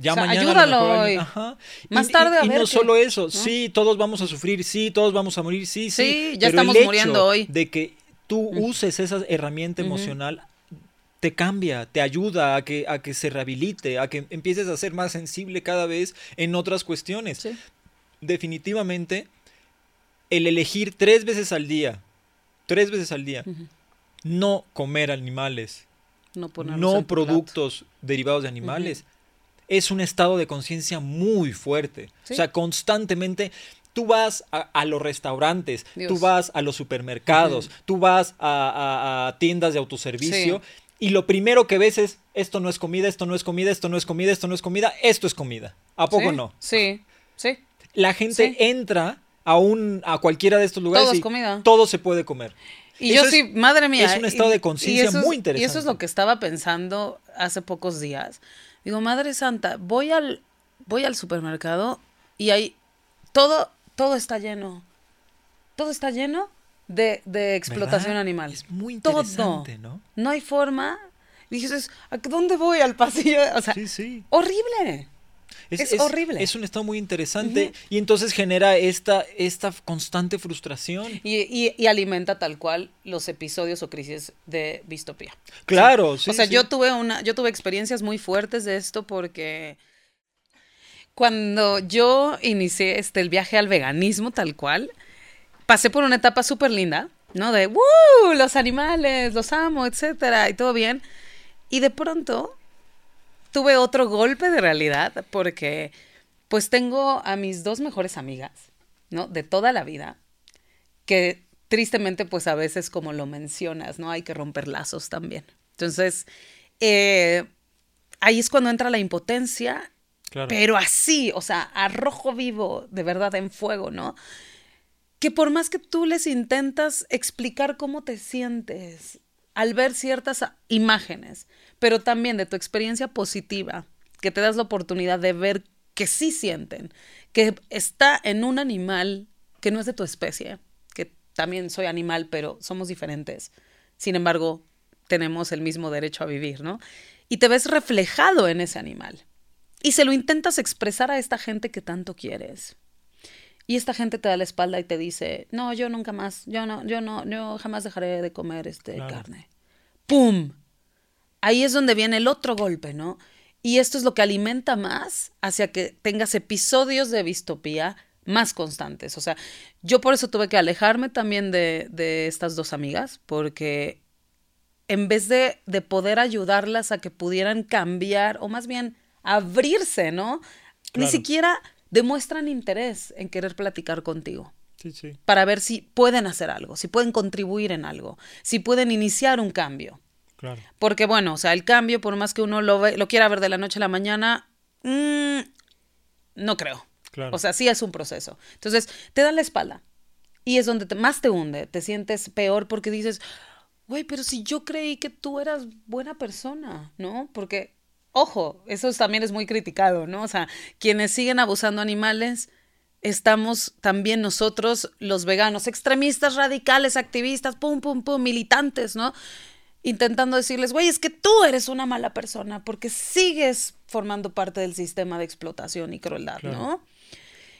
Ya O sea, mañana ayúdalo mejor- hoy. Ajá. Más Y- tarde y, a y ver no qué, solo eso, ¿no? sí, todos vamos a sufrir, sí, todos vamos a morir, sí, sí. Sí, ya pero estamos el hecho muriendo hoy. De que tú uses esa herramienta emocional te cambia, te ayuda a que, a que se rehabilite, a que empieces a ser más sensible cada vez en otras cuestiones. Sí. Definitivamente, el elegir tres veces al día, tres veces al día, no comer animales, No, plato. productos derivados de animales, es un estado de conciencia muy fuerte. Sí. O sea, constantemente tú vas a, a los restaurantes, Dios. tú vas a los supermercados, tú vas a, a- a tiendas de autoservicio y lo primero que ves es esto no es comida, esto no es comida, esto no es comida, esto no es comida, esto es comida. ¿A poco Sí, no? Sí, sí. La gente entra a un a cualquiera de estos lugares Todo y comida. todo se puede comer. Y Eso yo es- sí, madre mía. es un estado y- de conciencia muy Y eso es interesante. lo que estaba pensando hace pocos días. Digo, Madre Santa, voy al, voy al supermercado y hay todo, todo está lleno. Todo está lleno de, de explotación ¿Verdad? animal. Es muy Todo. interesante, ¿no? No hay forma. Dices, ¿a dónde voy? Al pasillo. O sea, Sí, sí. horrible. Es, horrible. Es un estado muy interesante y entonces genera esta, esta constante frustración. Y, alimenta tal cual los episodios o crisis de distopía. Claro, sí. o sea, yo tuve una, yo tuve experiencias muy fuertes de esto porque cuando yo inicié este, el viaje al veganismo tal cual, pasé por una etapa súper linda, ¿no? De, ¡Woo! Los animales, los amo, etcétera, y todo bien. Y de pronto tuve otro golpe de realidad porque pues tengo a mis dos mejores amigas, ¿no? De toda la vida, que tristemente pues a veces como lo mencionas, ¿no? Hay que romper lazos también. Entonces, eh, ahí es cuando entra la impotencia, pero así, o sea, a rojo vivo, de verdad, en fuego, ¿no? Que por más que tú les intentas explicar cómo te sientes al ver ciertas imágenes, pero también de tu experiencia positiva, que te das la oportunidad de ver que sí sienten, que está en un animal que no es de tu especie, que también soy animal, pero somos diferentes. Sin embargo, tenemos el mismo derecho a vivir, ¿no? Y te ves reflejado en ese animal. Y se lo intentas expresar a esta gente que tanto quieres. Y esta gente te da la espalda y te dice, no, yo nunca más, yo no, yo no, yo jamás dejaré de comer este carne. ¡Pum! Ahí es donde viene el otro golpe, ¿no? Y esto es lo que alimenta más hacia que tengas episodios de distopía más constantes. O sea, yo por eso tuve que alejarme también de, de estas dos amigas, porque en vez de, de, poder ayudarlas a que pudieran cambiar, o más bien abrirse, ¿no? Ni siquiera demuestran interés en querer platicar contigo. Sí, sí. Para ver si pueden hacer algo, si pueden contribuir en algo, si pueden iniciar un cambio. Porque bueno, o sea, el cambio, por más que uno lo, ve, lo quiera ver de la noche a la mañana, mm, no creo. O sea, sí es un proceso. Entonces, te da la espalda. Y es donde más te hunde, te sientes peor porque dices, güey, pero si yo creí que tú eras buena persona, ¿no? Porque, ojo, eso también es muy criticado, ¿no? O sea, quienes siguen abusando animales, estamos también nosotros, los veganos, extremistas, radicales, activistas, pum, pum, pum, militantes, ¿no? Intentando decirles, güey, es que tú eres una mala persona porque sigues formando parte del sistema de explotación y crueldad, ¿no?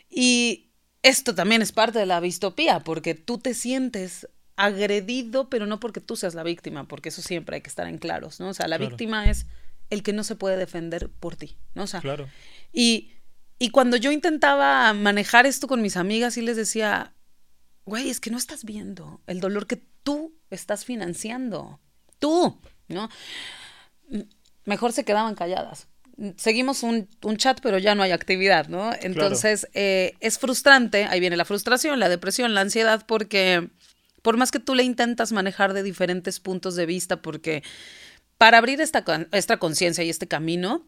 Y esto también es parte de la distopía, porque tú te sientes agredido, pero no porque tú seas la víctima, porque eso siempre hay que estar en claros, ¿no? O sea, la víctima es el que no se puede defender por ti, ¿no? O sea, claro. y, y cuando yo intentaba manejar esto con mis amigas y les decía, güey, es que no estás viendo el dolor que tú estás financiando tú, ¿no? Mejor se quedaban calladas. Seguimos un, chat, pero ya no hay actividad, ¿no? Entonces, eh, es frustrante, ahí viene la frustración, la depresión, la ansiedad, porque por más que tú le intentas manejar de diferentes puntos de vista, porque para abrir esta, esta conciencia y este camino,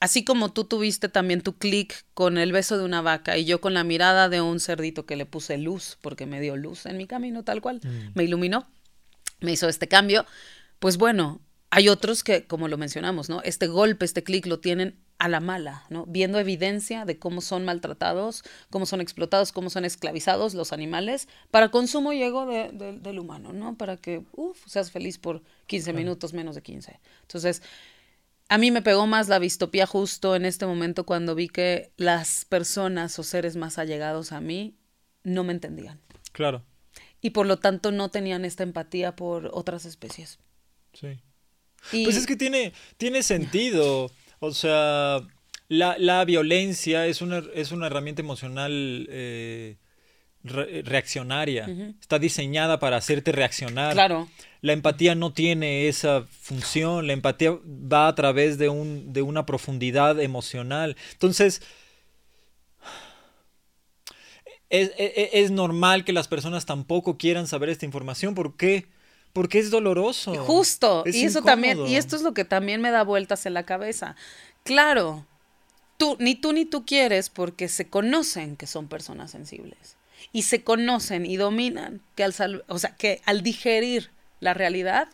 así como tú tuviste también tu clic con el beso de una vaca y yo con la mirada de un cerdito que le puse luz, porque me dio luz en mi camino tal cual, mm. me iluminó, me hizo este cambio, pues bueno, hay otros que, como lo mencionamos, ¿no? Este golpe, este clic lo tienen a la mala, ¿no? Viendo evidencia de cómo son maltratados, cómo son explotados, cómo son esclavizados los animales para consumo y ego del humano, ¿no? Para que, uff, seas feliz por 15 minutos, menos de 15. Entonces, a mí me pegó más la distopía justo en este momento cuando vi que las personas o seres más allegados a mí no me entendían. Claro. Y por lo tanto no tenían esta empatía por otras especies. Sí. Pues es que tiene, tiene sentido. O sea, la, violencia es una, es una herramienta emocional eh, reaccionaria. Está diseñada para hacerte reaccionar. Claro. La empatía no tiene esa función. La empatía va a través de, un, de una profundidad emocional. Entonces, es, es, es normal que las personas tampoco quieran saber esta información. ¿Por qué? Porque es doloroso. Justo. y eso también, y esto es lo que también me da vueltas en la cabeza. Claro, tú, ni tú ni tú quieres porque se conocen que son personas sensibles. Y se conocen y dominan que al, o sea, que al digerir la realidad,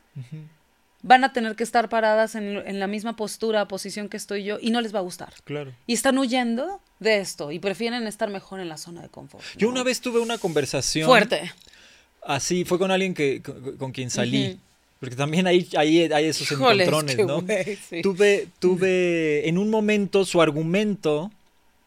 van a tener que estar paradas en, en, la misma postura, posición que estoy yo, y no les va a gustar. Claro. Y están huyendo de esto y prefieren estar mejor en la zona de confort. Yo una vez tuve una conversación. Fuerte Así, fue con alguien que, con, quien salí. Porque también hay, hay, hay esos Híjoles, encontrones, ¿no? sí. Tuve, tuve en un momento su argumento,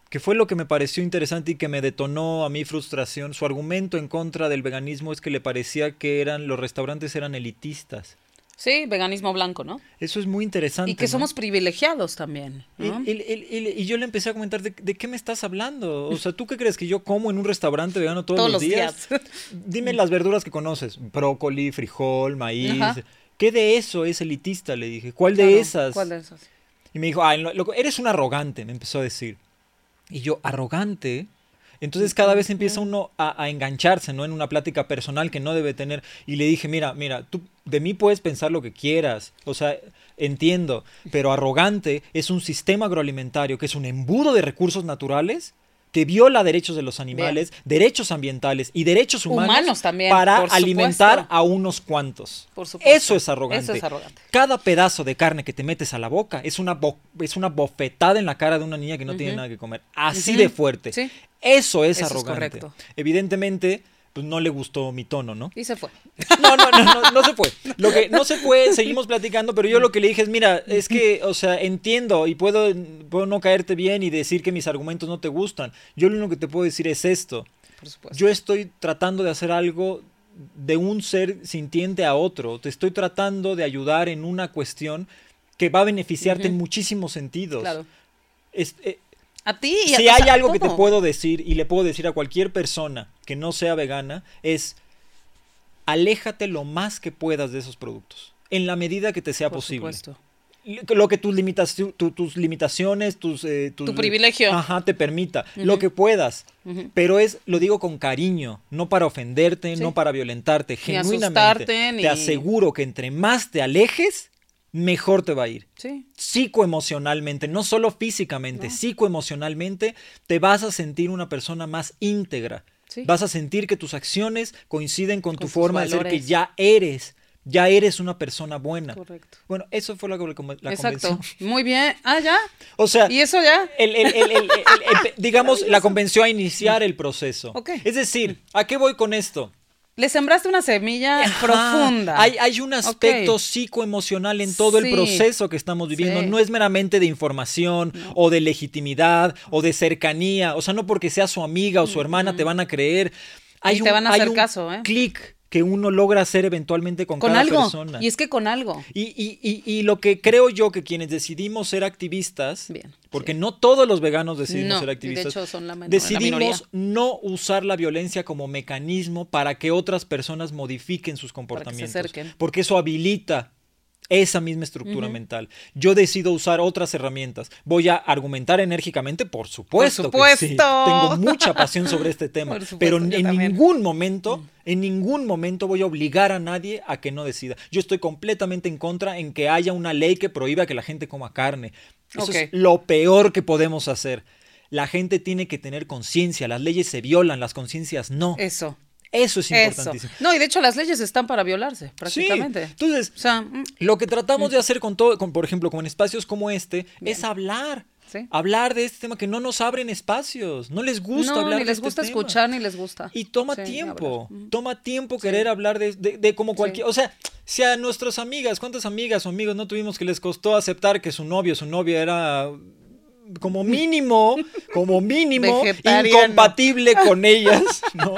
que fue lo que me pareció interesante y que me detonó a mi frustración, su argumento en contra del veganismo es que le parecía que eran los restaurantes eran elitistas. Sí, veganismo blanco, ¿no? Eso es muy interesante. Y que ¿no? somos privilegiados también, Y, ¿no? y- y- y- y yo le empecé a comentar, ¿de, de qué me estás hablando? O sea, ¿tú qué crees que yo como en un restaurante vegano todos, Todos los los días? días. Dime las verduras que conoces, brócoli, frijol, maíz. Ajá. ¿Qué de eso es elitista? Le dije, ¿cuál de esas? ¿Cuál de esas? Y me dijo, Ay, lo- lo- eres un arrogante, me empezó a decir. Y yo, ¿arrogante? Entonces cada vez empieza uno a, a engancharse, ¿no? En una plática personal que no debe tener. Y le dije, mira, mira, tú de mí puedes pensar lo que quieras. O sea, entiendo. Pero arrogante es un sistema agroalimentario que es un embudo de recursos naturales que viola derechos de los animales, derechos ambientales y derechos humanos, Humanos también, para alimentar supuesto. a unos cuantos. Por supuesto. Eso es arrogante. Eso es arrogante. Cada pedazo de carne que te metes a la boca es una, bo- es una bofetada en la cara de una niña que no tiene nada que comer. Así de fuerte. Sí. Eso es Eso es arrogante. correcto. Evidentemente, pues no le gustó mi tono, ¿no? Y se fue. No, no, no, no, no se fue. Lo que no se fue, seguimos platicando, pero yo lo que le dije es, mira, es que, o sea, entiendo y puedo, puedo no caerte bien y decir que mis argumentos no te gustan. Yo lo único que te puedo decir es esto. Por supuesto. Yo estoy tratando de hacer algo de un ser sintiente a otro. Te estoy tratando de ayudar en una cuestión que va a beneficiarte en muchísimos sentidos. Claro. Es- eh, A ti y a si hay algo que te puedo decir y le puedo decir a cualquier persona que no sea vegana es aléjate lo más que puedas de esos productos en la medida que te sea Por posible. supuesto. Lo que tus, limitaci- tu- tus limitaciones, tus, eh, tus- Tu privilegio. Ajá, te permita. Lo que puedas. Pero es, lo digo con cariño, no para ofenderte, Sí. no para violentarte, genuinamente. asustarte, ni- Te aseguro que entre más te alejes, mejor te va a ir. Sí. Psicoemocionalmente, no solo físicamente, No. psicoemocionalmente, te vas a sentir una persona más íntegra. Sí. Vas a sentir que tus acciones coinciden con, Con tu forma de ser, que ya eres. Ya eres una persona buena. Correcto. Bueno, eso fue lo que la, la Exacto. convención. Muy bien. Ah, ya. O sea, ¿Y eso ya? el- digamos, la convenció a iniciar el proceso. Es decir, ¿a qué voy con esto? Le sembraste una semilla Ajá. profunda. Hay, hay un aspecto psicoemocional en todo el proceso que estamos viviendo. Sí. No es meramente de información o de legitimidad o de cercanía. O sea, no porque sea su amiga o su hermana te van a creer. Hay te van a hay hacer un caso, ¿eh? clic que uno logra hacer eventualmente con, con cada algo. persona. Y es que con algo. Y, y- y- y lo que creo yo que quienes decidimos ser activistas, Bien, porque sí. no todos los veganos decidimos No, ser y de activistas, hecho son la decidimos no usar la violencia como mecanismo para que otras personas modifiquen sus comportamientos. acerquen. Porque eso habilita esa misma estructura mental. Yo decido usar otras herramientas. Voy a argumentar enérgicamente, por supuesto. que sí. supuesto. Tengo mucha pasión sobre este tema. Por supuesto, pero en también. ningún momento, en ningún momento voy a obligar a nadie a que no decida. Yo estoy completamente en contra en que haya una ley que prohíba que la gente coma carne. Eso es lo peor que podemos hacer. La gente tiene que tener conciencia. Las leyes se violan, las conciencias no. Eso. Eso es Eso. importantísimo. No, y de hecho las leyes están para violarse, Sí, prácticamente. entonces, O sea, mm, lo que tratamos de hacer con todo, con, por ejemplo, con espacios como este, Bien. es hablar. Sí. Hablar de este tema que no nos abren espacios. No les gusta no, hablar ni de les este gusta tema. escuchar, ni les gusta. Y toma Sí, tiempo, hablar. Toma tiempo Sí. querer hablar de, de- de como Sí. cualquier, o sea, si a nuestras amigas, ¿cuántas amigas o amigos no tuvimos que les costó aceptar que su novio, su novia era como mínimo, como mínimo, Vegetariano. incompatible con ellas, ¿no?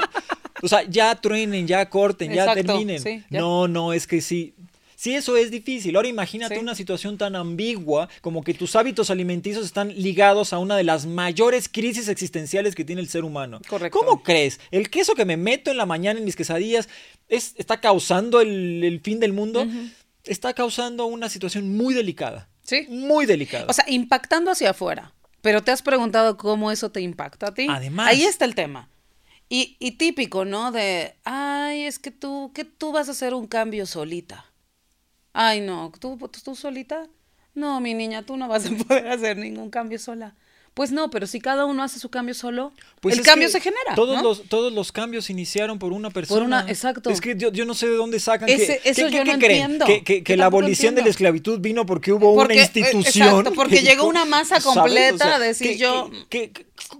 O sea, ya truenen, ya corten, ya Exacto, terminen. sí, ya. No, no, es que sí. Sí, eso es difícil. Ahora imagínate Sí. una situación tan ambigua como que tus hábitos alimenticios están ligados a una de las mayores crisis existenciales que tiene el ser humano. Correcto. ¿Cómo crees? ¿El queso que me meto en la mañana en mis quesadillas es, está causando el, el fin del mundo? Está causando una situación muy delicada. Sí. Muy delicada. O sea, impactando hacia afuera. Pero te has preguntado cómo eso te impacta a ti. Además. Ahí está el tema. Y, y típico, ¿no? De, ay, es que tú, que tú vas a hacer un cambio solita. Ay, no, ¿tú, tú solita? No, mi niña, tú no vas a poder hacer ningún cambio sola. Pues no, pero si cada uno hace su cambio solo, Pues el cambio que se genera. Todos, ¿no? los, todos los cambios iniciaron por una persona. una- exacto. Es que yo, yo no sé de dónde sacan. Ese- que, eso ¿qué- yo no creen? entiendo. Que, que- que la abolición de la esclavitud vino porque hubo Porque, una eh, institución. exacto, porque que llegó una masa completa a decir ¿qué- yo-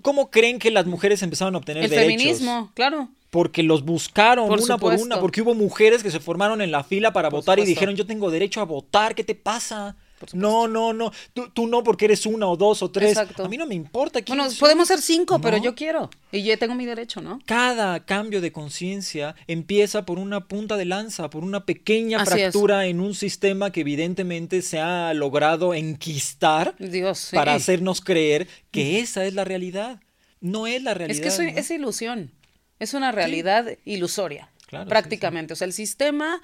¿Cómo creen que las mujeres empezaron a obtener el derechos? feminismo, claro. porque los buscaron Por una por una, porque hubo mujeres que se formaron en la fila para Por votar y dijeron yo tengo derecho a votar, ¿qué te pasa? No, no, no, tú, tú no porque eres una o dos o tres. Exacto. A mí no me importa. quién Bueno, podemos ser cinco, pero yo quiero. Y yo tengo mi derecho, ¿no? Cada cambio de conciencia empieza por una punta de lanza, por una pequeña Así es. fractura en un sistema que evidentemente se ha logrado enquistar Dios, sí. para hacernos creer que esa es la realidad. No es la realidad. Es que eso ¿no? es ilusión. Es una realidad ilusoria. Claro, sí, prácticamente. O sea, el sistema,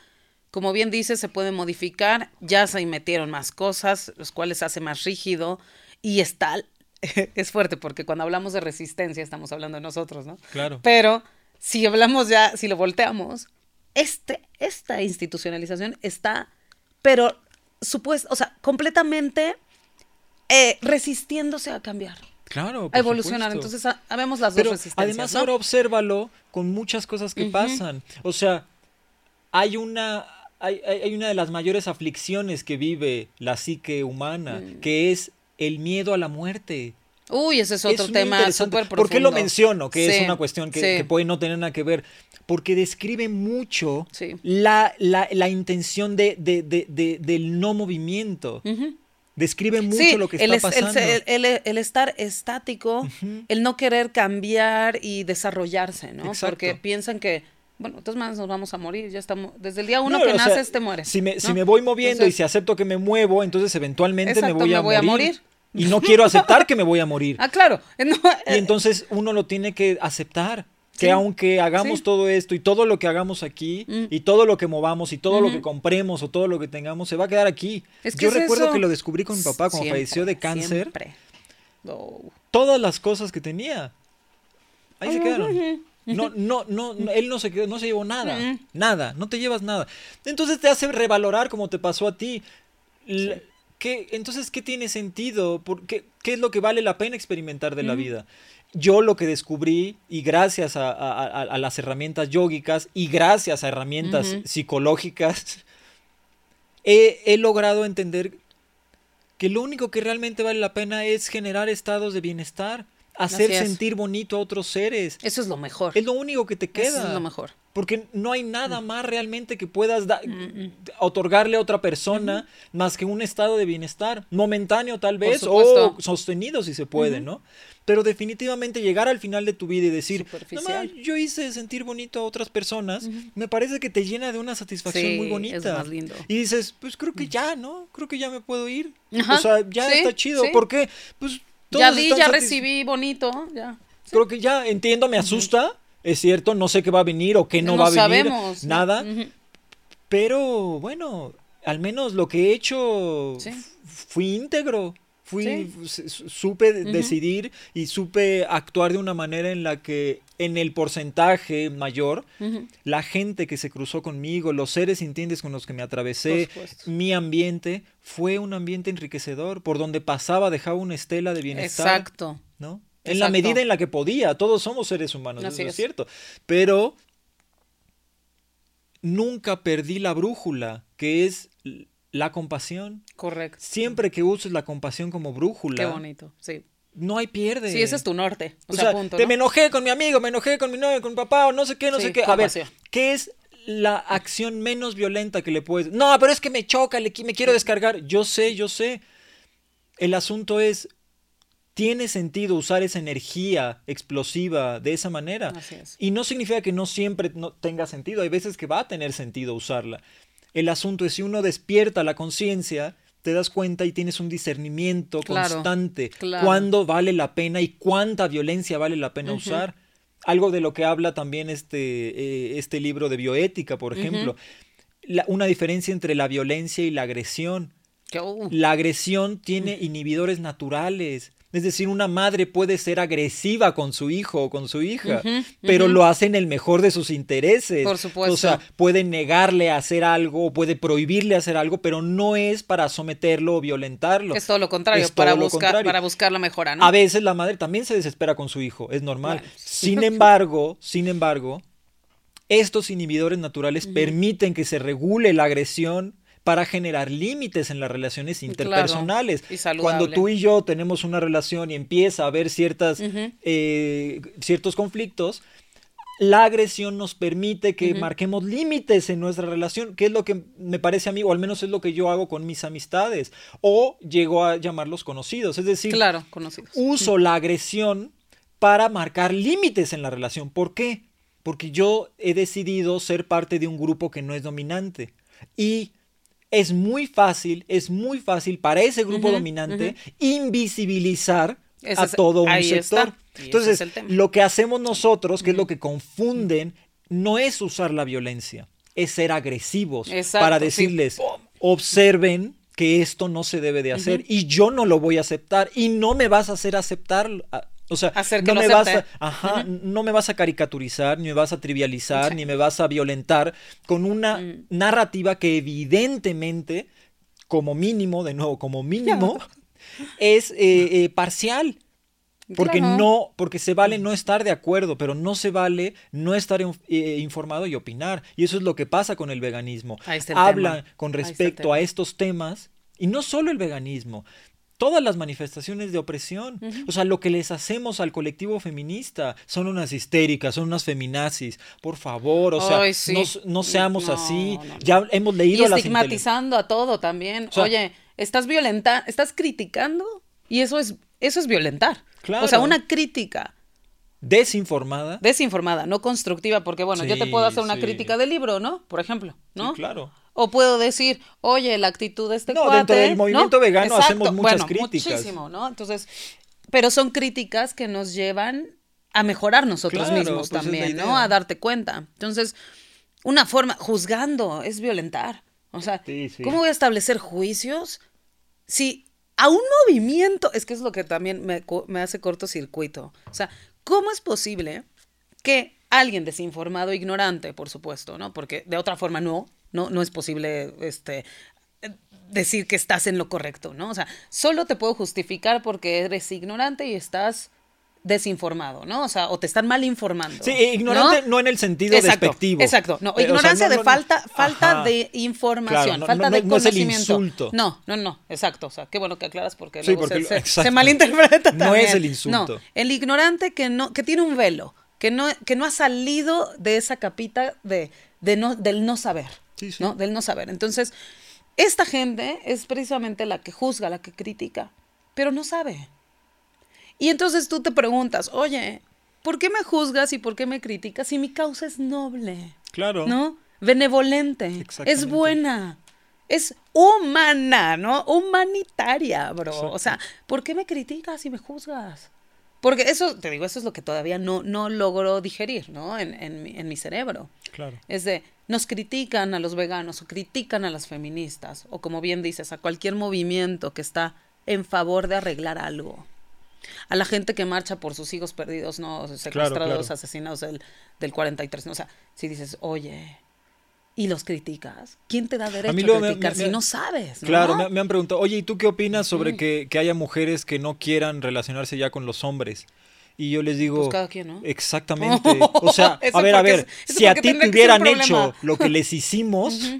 como bien dice, se puede modificar. Ya se metieron más cosas, los cuales hace más rígido. Y está. Es fuerte porque cuando hablamos de resistencia estamos hablando de nosotros, ¿no? Claro. Pero si hablamos ya, si lo volteamos, este, esta institucionalización está, pero supuesto, o sea, completamente eh, resistiéndose a cambiar, Claro. a por evolucionar. supuesto. Entonces, a- vemos las Pero dos resistencias. además ¿no? ahora obsérvalo con muchas cosas que pasan. O sea, hay una, hay, hay- hay una de las mayores aflicciones que vive la psique humana, Mm. que es el miedo a la muerte. Uy, ese es otro tema súper profundo. ¿Por qué lo menciono? Que Sí, es una cuestión que, sí. que puede no tener nada que ver. Porque describe mucho Sí. la, la, la intención de, de- de- de- del no movimiento. Describe mucho lo que está el pasando. el- el- el estar estático, el no querer cambiar y desarrollarse, ¿no? Exacto. Porque piensan que, bueno, de todas maneras nos vamos a morir, ya estamos, desde el día uno No, que o sea, naces te mueres. Si me, ¿no? si me voy moviendo y si acepto que me muevo, entonces eventualmente me voy, me a, morir. Y no quiero aceptar que me voy a morir. Ah, claro. no, Y entonces uno lo tiene que aceptar. Que Sí, aunque hagamos sí. todo esto y todo lo que hagamos aquí Mm. y todo lo que movamos y todo lo que compremos o todo lo que tengamos se va a quedar aquí. Es que Yo es recuerdo eso. que lo descubrí con mi papá cuando Siempre, falleció de cáncer. siempre. Oh. Todas las cosas que tenía. Ahí se quedaron. ujú. No, no, no, no, él no se quedó, no se llevó nada. Mm. Nada, no te llevas nada. Entonces te hace revalorar como te pasó a ti. ¿qué- entonces, ¿qué tiene sentido? ¿Por qué, ¿Qué es lo que vale la pena experimentar de la Ujú. vida? Yo lo que descubrí, y gracias a, a- a- a las herramientas yógicas y gracias a herramientas psicológicas, he, he logrado entender que lo único que realmente vale la pena es generar estados de bienestar, hacer es. sentir bonito a otros seres. Eso es lo mejor. Es lo único que te Eso queda. es lo mejor. Porque no hay nada más realmente que puedas da- Mm, mm. otorgarle a otra persona más que un estado de bienestar, momentáneo tal vez, o sostenido si se puede. ¿no? Pero definitivamente llegar al final de tu vida y decir, no, yo hice sentir bonito a otras personas, me parece que te llena de una satisfacción Sí, muy es bonita. más lindo. Y dices, pues creo que ya, ¿no? Creo que ya me puedo ir. Ajá, O sea, ya sí, está chido. sí. ¿Por qué? Pues todos di, están ya recibí bonito, ya. Creo que ya entiendo, me asusta, es cierto, no sé qué va a venir o qué no, va a venir, sabemos. nada, pero bueno, al menos lo que he hecho Sí. fui íntegro, fui Sí. supe decidir y supe actuar de una manera en la que en el porcentaje mayor la gente que se cruzó conmigo, los seres sintientes con los que me atravesé, mi ambiente fue un ambiente enriquecedor, por donde pasaba dejaba una estela de bienestar. Exacto. ¿no? En la medida en la que podía, todos somos seres humanos, Así eso es es. cierto. Pero nunca perdí la brújula, que es la compasión. Correcto. Siempre que uses la compasión como brújula, Qué bonito. Sí. no hay pierde. Sí, ese es tu norte. O, O sea, sea, punto. te ¿no? me enojé con mi amigo, me enojé con mi novio, con mi papá, o no sé qué, no Sí, sé qué. A ver. ¿qué es la acción menos violenta que le puedes... No, pero es que me choca, le, me quiero descargar. Yo sé, yo sé. El asunto es, ¿tiene sentido usar esa energía explosiva de esa manera? Así es. Y no significa que no siempre no tenga sentido, hay veces que va a tener sentido usarla. El asunto es si uno despierta la conciencia, te das cuenta y tienes un discernimiento Claro, constante. claro. Cuándo vale la pena y cuánta violencia vale la pena usar. Algo de lo que habla también este, eh, este libro de bioética, por ejemplo. La- una diferencia entre la violencia y la agresión. Uh, La agresión tiene inhibidores naturales. Es decir, una madre puede ser agresiva con su hijo o con su hija, pero lo hace en el mejor de sus intereses. Por supuesto. O sea, puede negarle a hacer algo, o puede prohibirle hacer algo, pero no es para someterlo o violentarlo. es todo lo contrario, Es para, todo lo buscar, contrario. para buscar la mejora, ¿no? A veces la madre también se desespera con su hijo, es normal. Bueno. Sin embargo, sin embargo, estos inhibidores naturales permiten que se regule la agresión para generar límites en las relaciones interpersonales. y saludable. Cuando tú y yo tenemos una relación y empieza a haber ciertas, Ujú. eh, ciertos conflictos, la agresión nos permite que marquemos límites en nuestra relación, que es lo que me parece a mí, o al menos es lo que yo hago con mis amistades, o llego a llamarlos conocidos, es decir, claro, conocidos. uso la agresión para marcar límites en la relación. ¿Por qué? Porque yo he decidido ser parte de un grupo que no es dominante. Y es muy fácil, es muy fácil para ese grupo dominante invisibilizar a todo un sector. Entonces, lo que hacemos nosotros, que es lo que confunden, no es usar la violencia, es ser agresivos para decirles, observen que esto no se debe de hacer y yo no lo voy a aceptar y no me vas a hacer aceptar o sea, no, me vas a, no me vas a caricaturizar, ni me vas a trivializar, ni me vas a violentar con una mm. narrativa que evidentemente, como mínimo, de nuevo, como mínimo, es eh, eh, parcial. Porque no, porque se vale no estar de acuerdo, pero no se vale no estar eh, informado y opinar. Y eso es lo que pasa con el veganismo. Habla con respecto a estos temas, y no solo el veganismo, todas las manifestaciones de opresión. O sea, lo que les hacemos al colectivo feminista son unas histéricas, son unas feminazis. Por favor, o sea, no, seamos así. Ya hemos leído y estigmatizando a todo también. Oye, estás violentando, estás criticando y eso es eso es violentar. O sea, una crítica desinformada. Desinformada, no constructiva, porque bueno, yo te puedo hacer una crítica del libro, ¿no? Por ejemplo, ¿no? claro. O puedo decir, oye, la actitud de este no, dentro del movimiento vegano hacemos muchas críticas. Muchísimo, ¿no? Entonces, pero son críticas que nos llevan a mejorar nosotros mismos pues también, ¿no? A darte cuenta. Entonces, una forma, juzgando, es violentar. O sea, ¿cómo voy a establecer juicios si a un movimiento, es que es lo que también me, me hace cortocircuito. O sea, ¿cómo es posible que alguien desinformado, ignorante, por supuesto, ¿no? Porque de otra forma no, no, no es posible este, decir que estás en lo correcto, ¿no? O sea, solo te puedo justificar porque eres ignorante y estás desinformado, ¿no? O sea, o te están mal informando. Sí, ignorante no, en el sentido despectivo. Exacto, no, eh, ignorancia de falta, falta de información, falta de conocimiento. No, no, no, exacto, o sea, qué bueno que aclaras porque, luego se, malinterpreta también. No es el insulto. No, el ignorante que no, que tiene un velo, que no, que no ha salido de esa capita de, de no, del no saber. ¿No? Del no saber. Entonces, esta gente es precisamente la que juzga, la que critica, pero no sabe. Y entonces tú te preguntas, oye, ¿por qué me juzgas y por qué me criticas si mi causa es noble? Claro. ¿No? Benevolente. Es buena. Es humana, ¿no? Humanitaria, bro. O sea, ¿por qué me criticas y me juzgas? Porque eso, te digo, eso es lo que todavía no, no logro digerir, ¿no? En, en, en mi cerebro. Claro. Es de, nos critican a los veganos o critican a las feministas, o como bien dices, a cualquier movimiento que está en favor de arreglar algo. A la gente que marcha por sus hijos perdidos, no secuestrados, asesinados del, del 43. ¿no? O sea, si dices, oye, y los criticas. ¿Quién te da derecho a, criticar si no sabes? Claro, me, han preguntado, oye, ¿y tú qué opinas sobre que, que, haya mujeres que no quieran relacionarse ya con los hombres? Y yo les digo, pues cada quien, ¿no? exactamente. O sea, a ver, a ver, si a ti te hubieran hecho lo que les hicimos,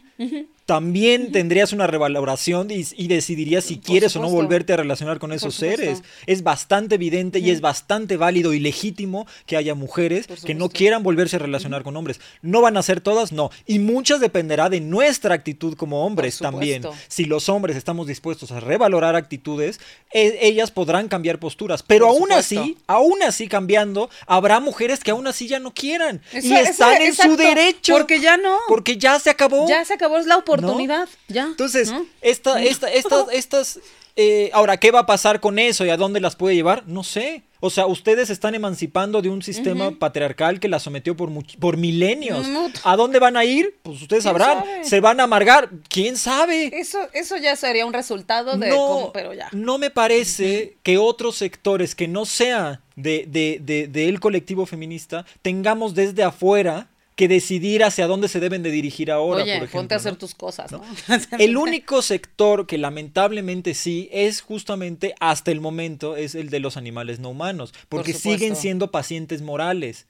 también tendrías una revaloración y, decidirías si quieres o no volverte a relacionar con esos seres. Es bastante evidente y es bastante válido y legítimo que haya mujeres que no quieran volverse a relacionar con hombres. ¿No van a ser todas? No. Y muchas dependerá de nuestra actitud como hombres también. Si los hombres estamos dispuestos a revalorar actitudes, e, ellas podrán cambiar posturas. Pero aún así, aún así cambiando, habrá mujeres que aún así ya no quieran. y están en su derecho. Porque ya no. Porque ya se acabó. Ya se acabó, es la oportunidad oportunidad, ya. Entonces, esta, esta, estas, estas, eh, ahora, ¿qué va a pasar con eso y a dónde las puede llevar? No sé. O sea, ustedes están emancipando de un sistema patriarcal que la sometió por, por milenios. ¿A dónde van a ir? Pues ustedes sabrán. Se van a amargar. ¿Quién sabe? Eso, eso ya sería un resultado de no, pero ya. No me parece que otros sectores que no sea de, de, de, del colectivo feminista tengamos desde afuera que decidir hacia dónde se deben de dirigir ahora. Oye, ponte a hacer tus cosas, ¿no? el único sector que lamentablemente sí es justamente hasta el momento es el de los animales no humanos, porque siguen siendo pacientes morales.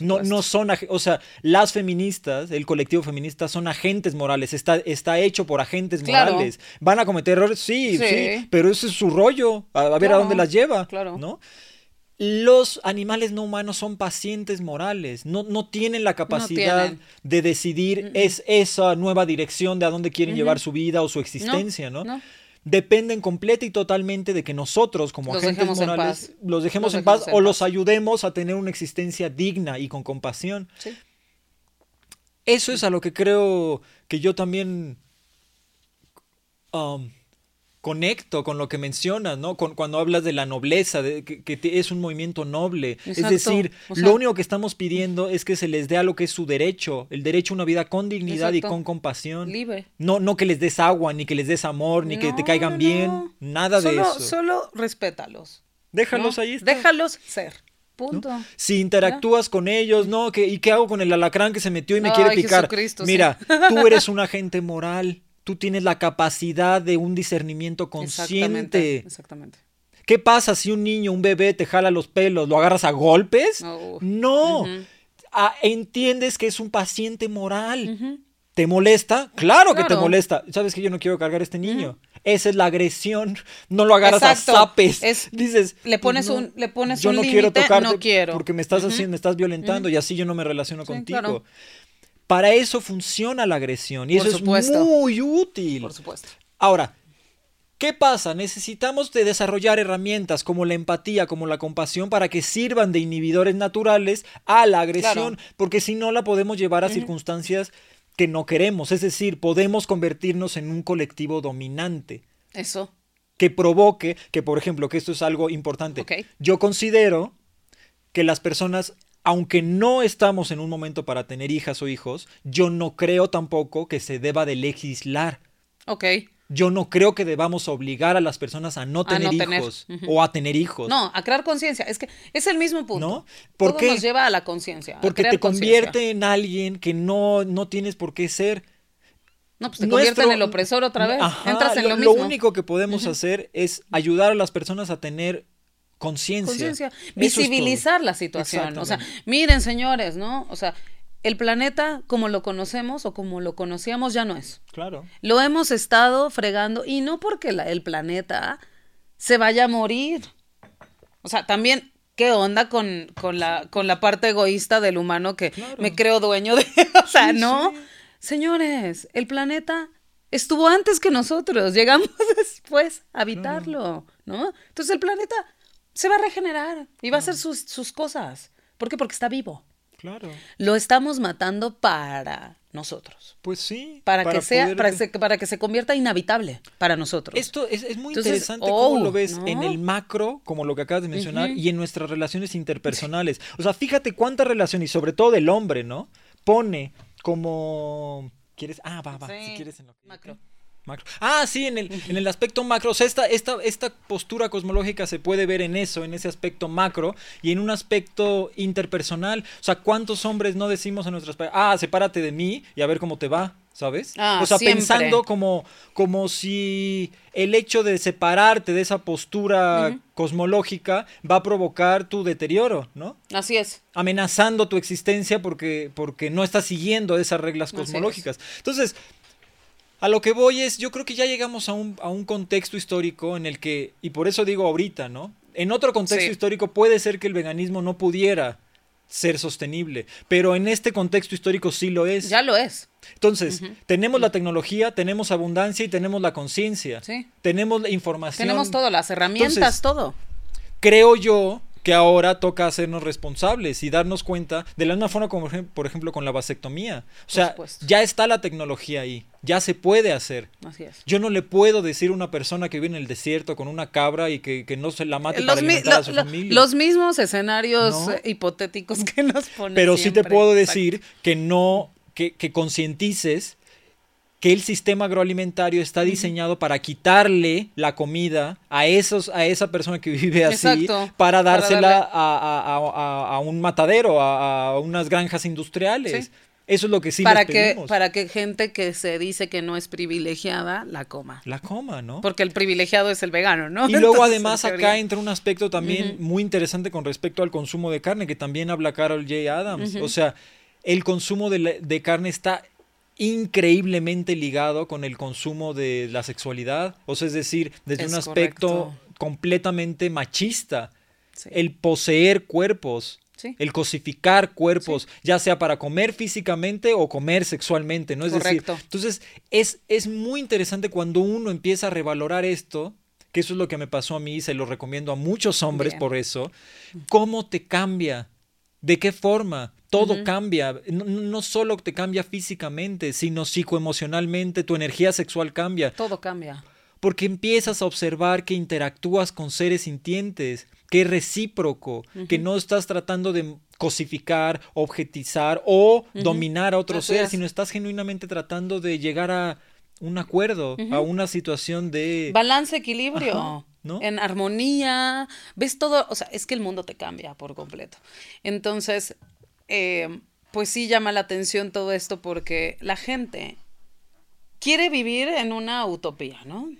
no, no son, o sea, las feministas, el colectivo feminista son agentes morales, está, está hecho por agentes morales. ¿Van a cometer errores? Sí, sí, pero ese es su rollo, a, ver a dónde las lleva, claro. ¿no? Los animales no humanos son pacientes morales, no, no tienen la capacidad tienen. de decidir es esa nueva dirección de a dónde quieren llevar su vida o su existencia, ¿no? no. Dependen completa y totalmente de que nosotros, como Los agentes morales, los dejemos Los en paz en o paz. los ayudemos a tener una existencia digna y con compasión. Sí. Eso es a lo que creo que yo también um, conecto con lo que mencionas, ¿no? Con, cuando hablas de la nobleza, de que, que te- es un movimiento noble. Es decir, O sea- lo único que estamos pidiendo es que se les dé a lo que es su derecho, el derecho a una vida con dignidad y con compasión. Libre. No, no que les des agua, ni que les des amor, ni que te caigan no, bien, no. nada de eso. Solo respétalos. Déjalos ahí. está. Déjalos ser. Punto. Si interactúas con ellos, ¿no? ¿Qué, ¿Y qué hago con el alacrán que se metió y me quiere picar? Sí. Mira, tú eres un agente moral. Tú tienes la capacidad de un discernimiento consciente. Exactamente. Exactamente. ¿Qué pasa si un niño, un bebé te jala los pelos? ¿Lo agarras a golpes? Oh. No. Ah, entiendes que es un paciente moral. ¿Te molesta? Claro, que te molesta. ¿Sabes que yo no quiero cargar a este niño? Esa es la agresión. No lo agarras Exacto. a zapes. Es- Dices, le pones no, un- le pones yo un no quiero tocarte no quiero. porque me estás haciendo, me estás violentando y así yo no me relaciono Sí, contigo. claro. Para eso funciona la agresión y Por eso supuesto. es muy útil. Por supuesto. Ahora, ¿qué pasa? Necesitamos de desarrollar herramientas como la empatía, como la compasión, para que sirvan de inhibidores naturales a la agresión, Claro. porque si no la podemos llevar a circunstancias que no queremos, es decir, podemos convertirnos en un colectivo dominante Eso. que provoque, que por ejemplo, que esto es algo importante, Ok. yo considero que las personas, aunque no estamos en un momento para tener hijas o hijos, yo no creo tampoco que se deba de legislar. Ok. Yo no creo que debamos obligar a las personas a no A tener hijos o a tener hijos. No, a crear conciencia. Es que es el mismo punto. ¿No? ¿Por Todo qué? nos lleva a la conciencia. Porque te convierte en alguien que no, no tienes por qué ser. No, pues te Nuestro- convierte en el opresor otra vez. Ajá, Entras en lo, mismo. único que podemos hacer es ayudar a las personas a tener conciencia. es visibilizar la situación. O sea, miren, señores, ¿no? O sea, el planeta como lo conocemos o como lo conocíamos ya no es. Claro. Lo hemos estado fregando y no porque la- el planeta se vaya a morir. O sea, también, ¿qué onda con, con, la, con la parte egoísta del humano que Claro. me creo dueño de... O sea, Sí, no. sí. Señores, el planeta estuvo antes que nosotros, llegamos después a habitarlo, ¿no? Entonces el planeta se va a regenerar y va a hacer sus, sus cosas. ¿Por qué? Porque está vivo. Claro. Lo estamos matando para nosotros. Pues sí. Para, que sea, poder- para, que se, para que se convierta inhabitable para nosotros. Esto es, es muy Entonces, interesante oh, cómo lo ves ¿no? en el macro, como lo que acabas de mencionar, y en nuestras relaciones interpersonales. O sea, fíjate cuánta relación, y sobre todo del hombre, ¿no? Pone como... ¿Quieres? Ah, va, va. Sí. Si quieres en lo que- Macro. Macro. Ah, sí, en el, en el aspecto macro. O sea, esta, esta, esta postura cosmológica se puede ver en eso, en ese aspecto macro y en un aspecto interpersonal. O sea, ¿cuántos hombres no decimos a nuestras ah, sepárate de mí y a ver cómo te va? ¿Sabes? Ah, o sea, siempre. pensando como, como si el hecho de separarte de esa postura cosmológica va a provocar tu deterioro, ¿no? Así es. amenazando tu existencia porque, porque no estás siguiendo esas reglas es. cosmológicas. Entonces, a lo que voy es, yo creo que ya llegamos a un, a un contexto histórico en el que, y por eso digo ahorita, ¿no? En otro contexto Sí. histórico puede ser que el veganismo no pudiera ser sostenible, pero en este contexto histórico sí lo es. Ya lo es. Entonces, tenemos la tecnología, tenemos abundancia y tenemos la conciencia. Sí. Tenemos la información. Tenemos todo, las herramientas, Entonces, todo. creo yo que ahora toca hacernos responsables y darnos cuenta de la misma forma como por ejemplo con la vasectomía. O sea, ya está la tecnología ahí, ya se puede hacer. Así es. Yo no le puedo decir a una persona que vive en el desierto con una cabra y que, que no se la mate para Los, alimentar a su lo- familia. los mismos escenarios ¿No? eh, hipotéticos que nos ponen. Pero sí te puedo Exacto. decir que no, que, que concientices que el sistema agroalimentario está diseñado para quitarle la comida a esos a esa persona que vive así Exacto, para dársela a, a- a- a- a un matadero, a, unas granjas industriales. Sí. Eso es lo que sí para les que pedimos. para que gente que se dice que no es privilegiada la coma. La coma, ¿no? Porque el privilegiado es el vegano, ¿no? Y luego Entonces, además acá entra un aspecto también muy interesante con respecto al consumo de carne, que también habla Carol J. Adams. O sea, el consumo de, la- de carne está increíblemente ligado con el consumo de la sexualidad. O sea, es decir, desde Es un aspecto correcto. completamente machista. el poseer cuerpos. El cosificar cuerpos, ya sea para comer físicamente o comer sexualmente, ¿no? Es decir, entonces es, es muy interesante cuando uno empieza a revalorar esto, que eso es lo que me pasó a mí y se lo recomiendo a muchos hombres por eso, cómo te cambia, de qué forma, todo cambia, no, no, solo te cambia físicamente, sino psicoemocionalmente, tu energía sexual cambia. Todo cambia. Porque empiezas a observar que interactúas con seres sintientes, que es recíproco, que no estás tratando de cosificar, objetizar o dominar a otro ser, sino estás genuinamente tratando de llegar a un acuerdo, a una situación de... Balance, equilibrio. ¿no? En armonía, ves todo, o sea, es que el mundo te cambia por completo. Entonces, eh, pues sí llama la atención todo esto porque la gente quiere vivir en una utopía, ¿no?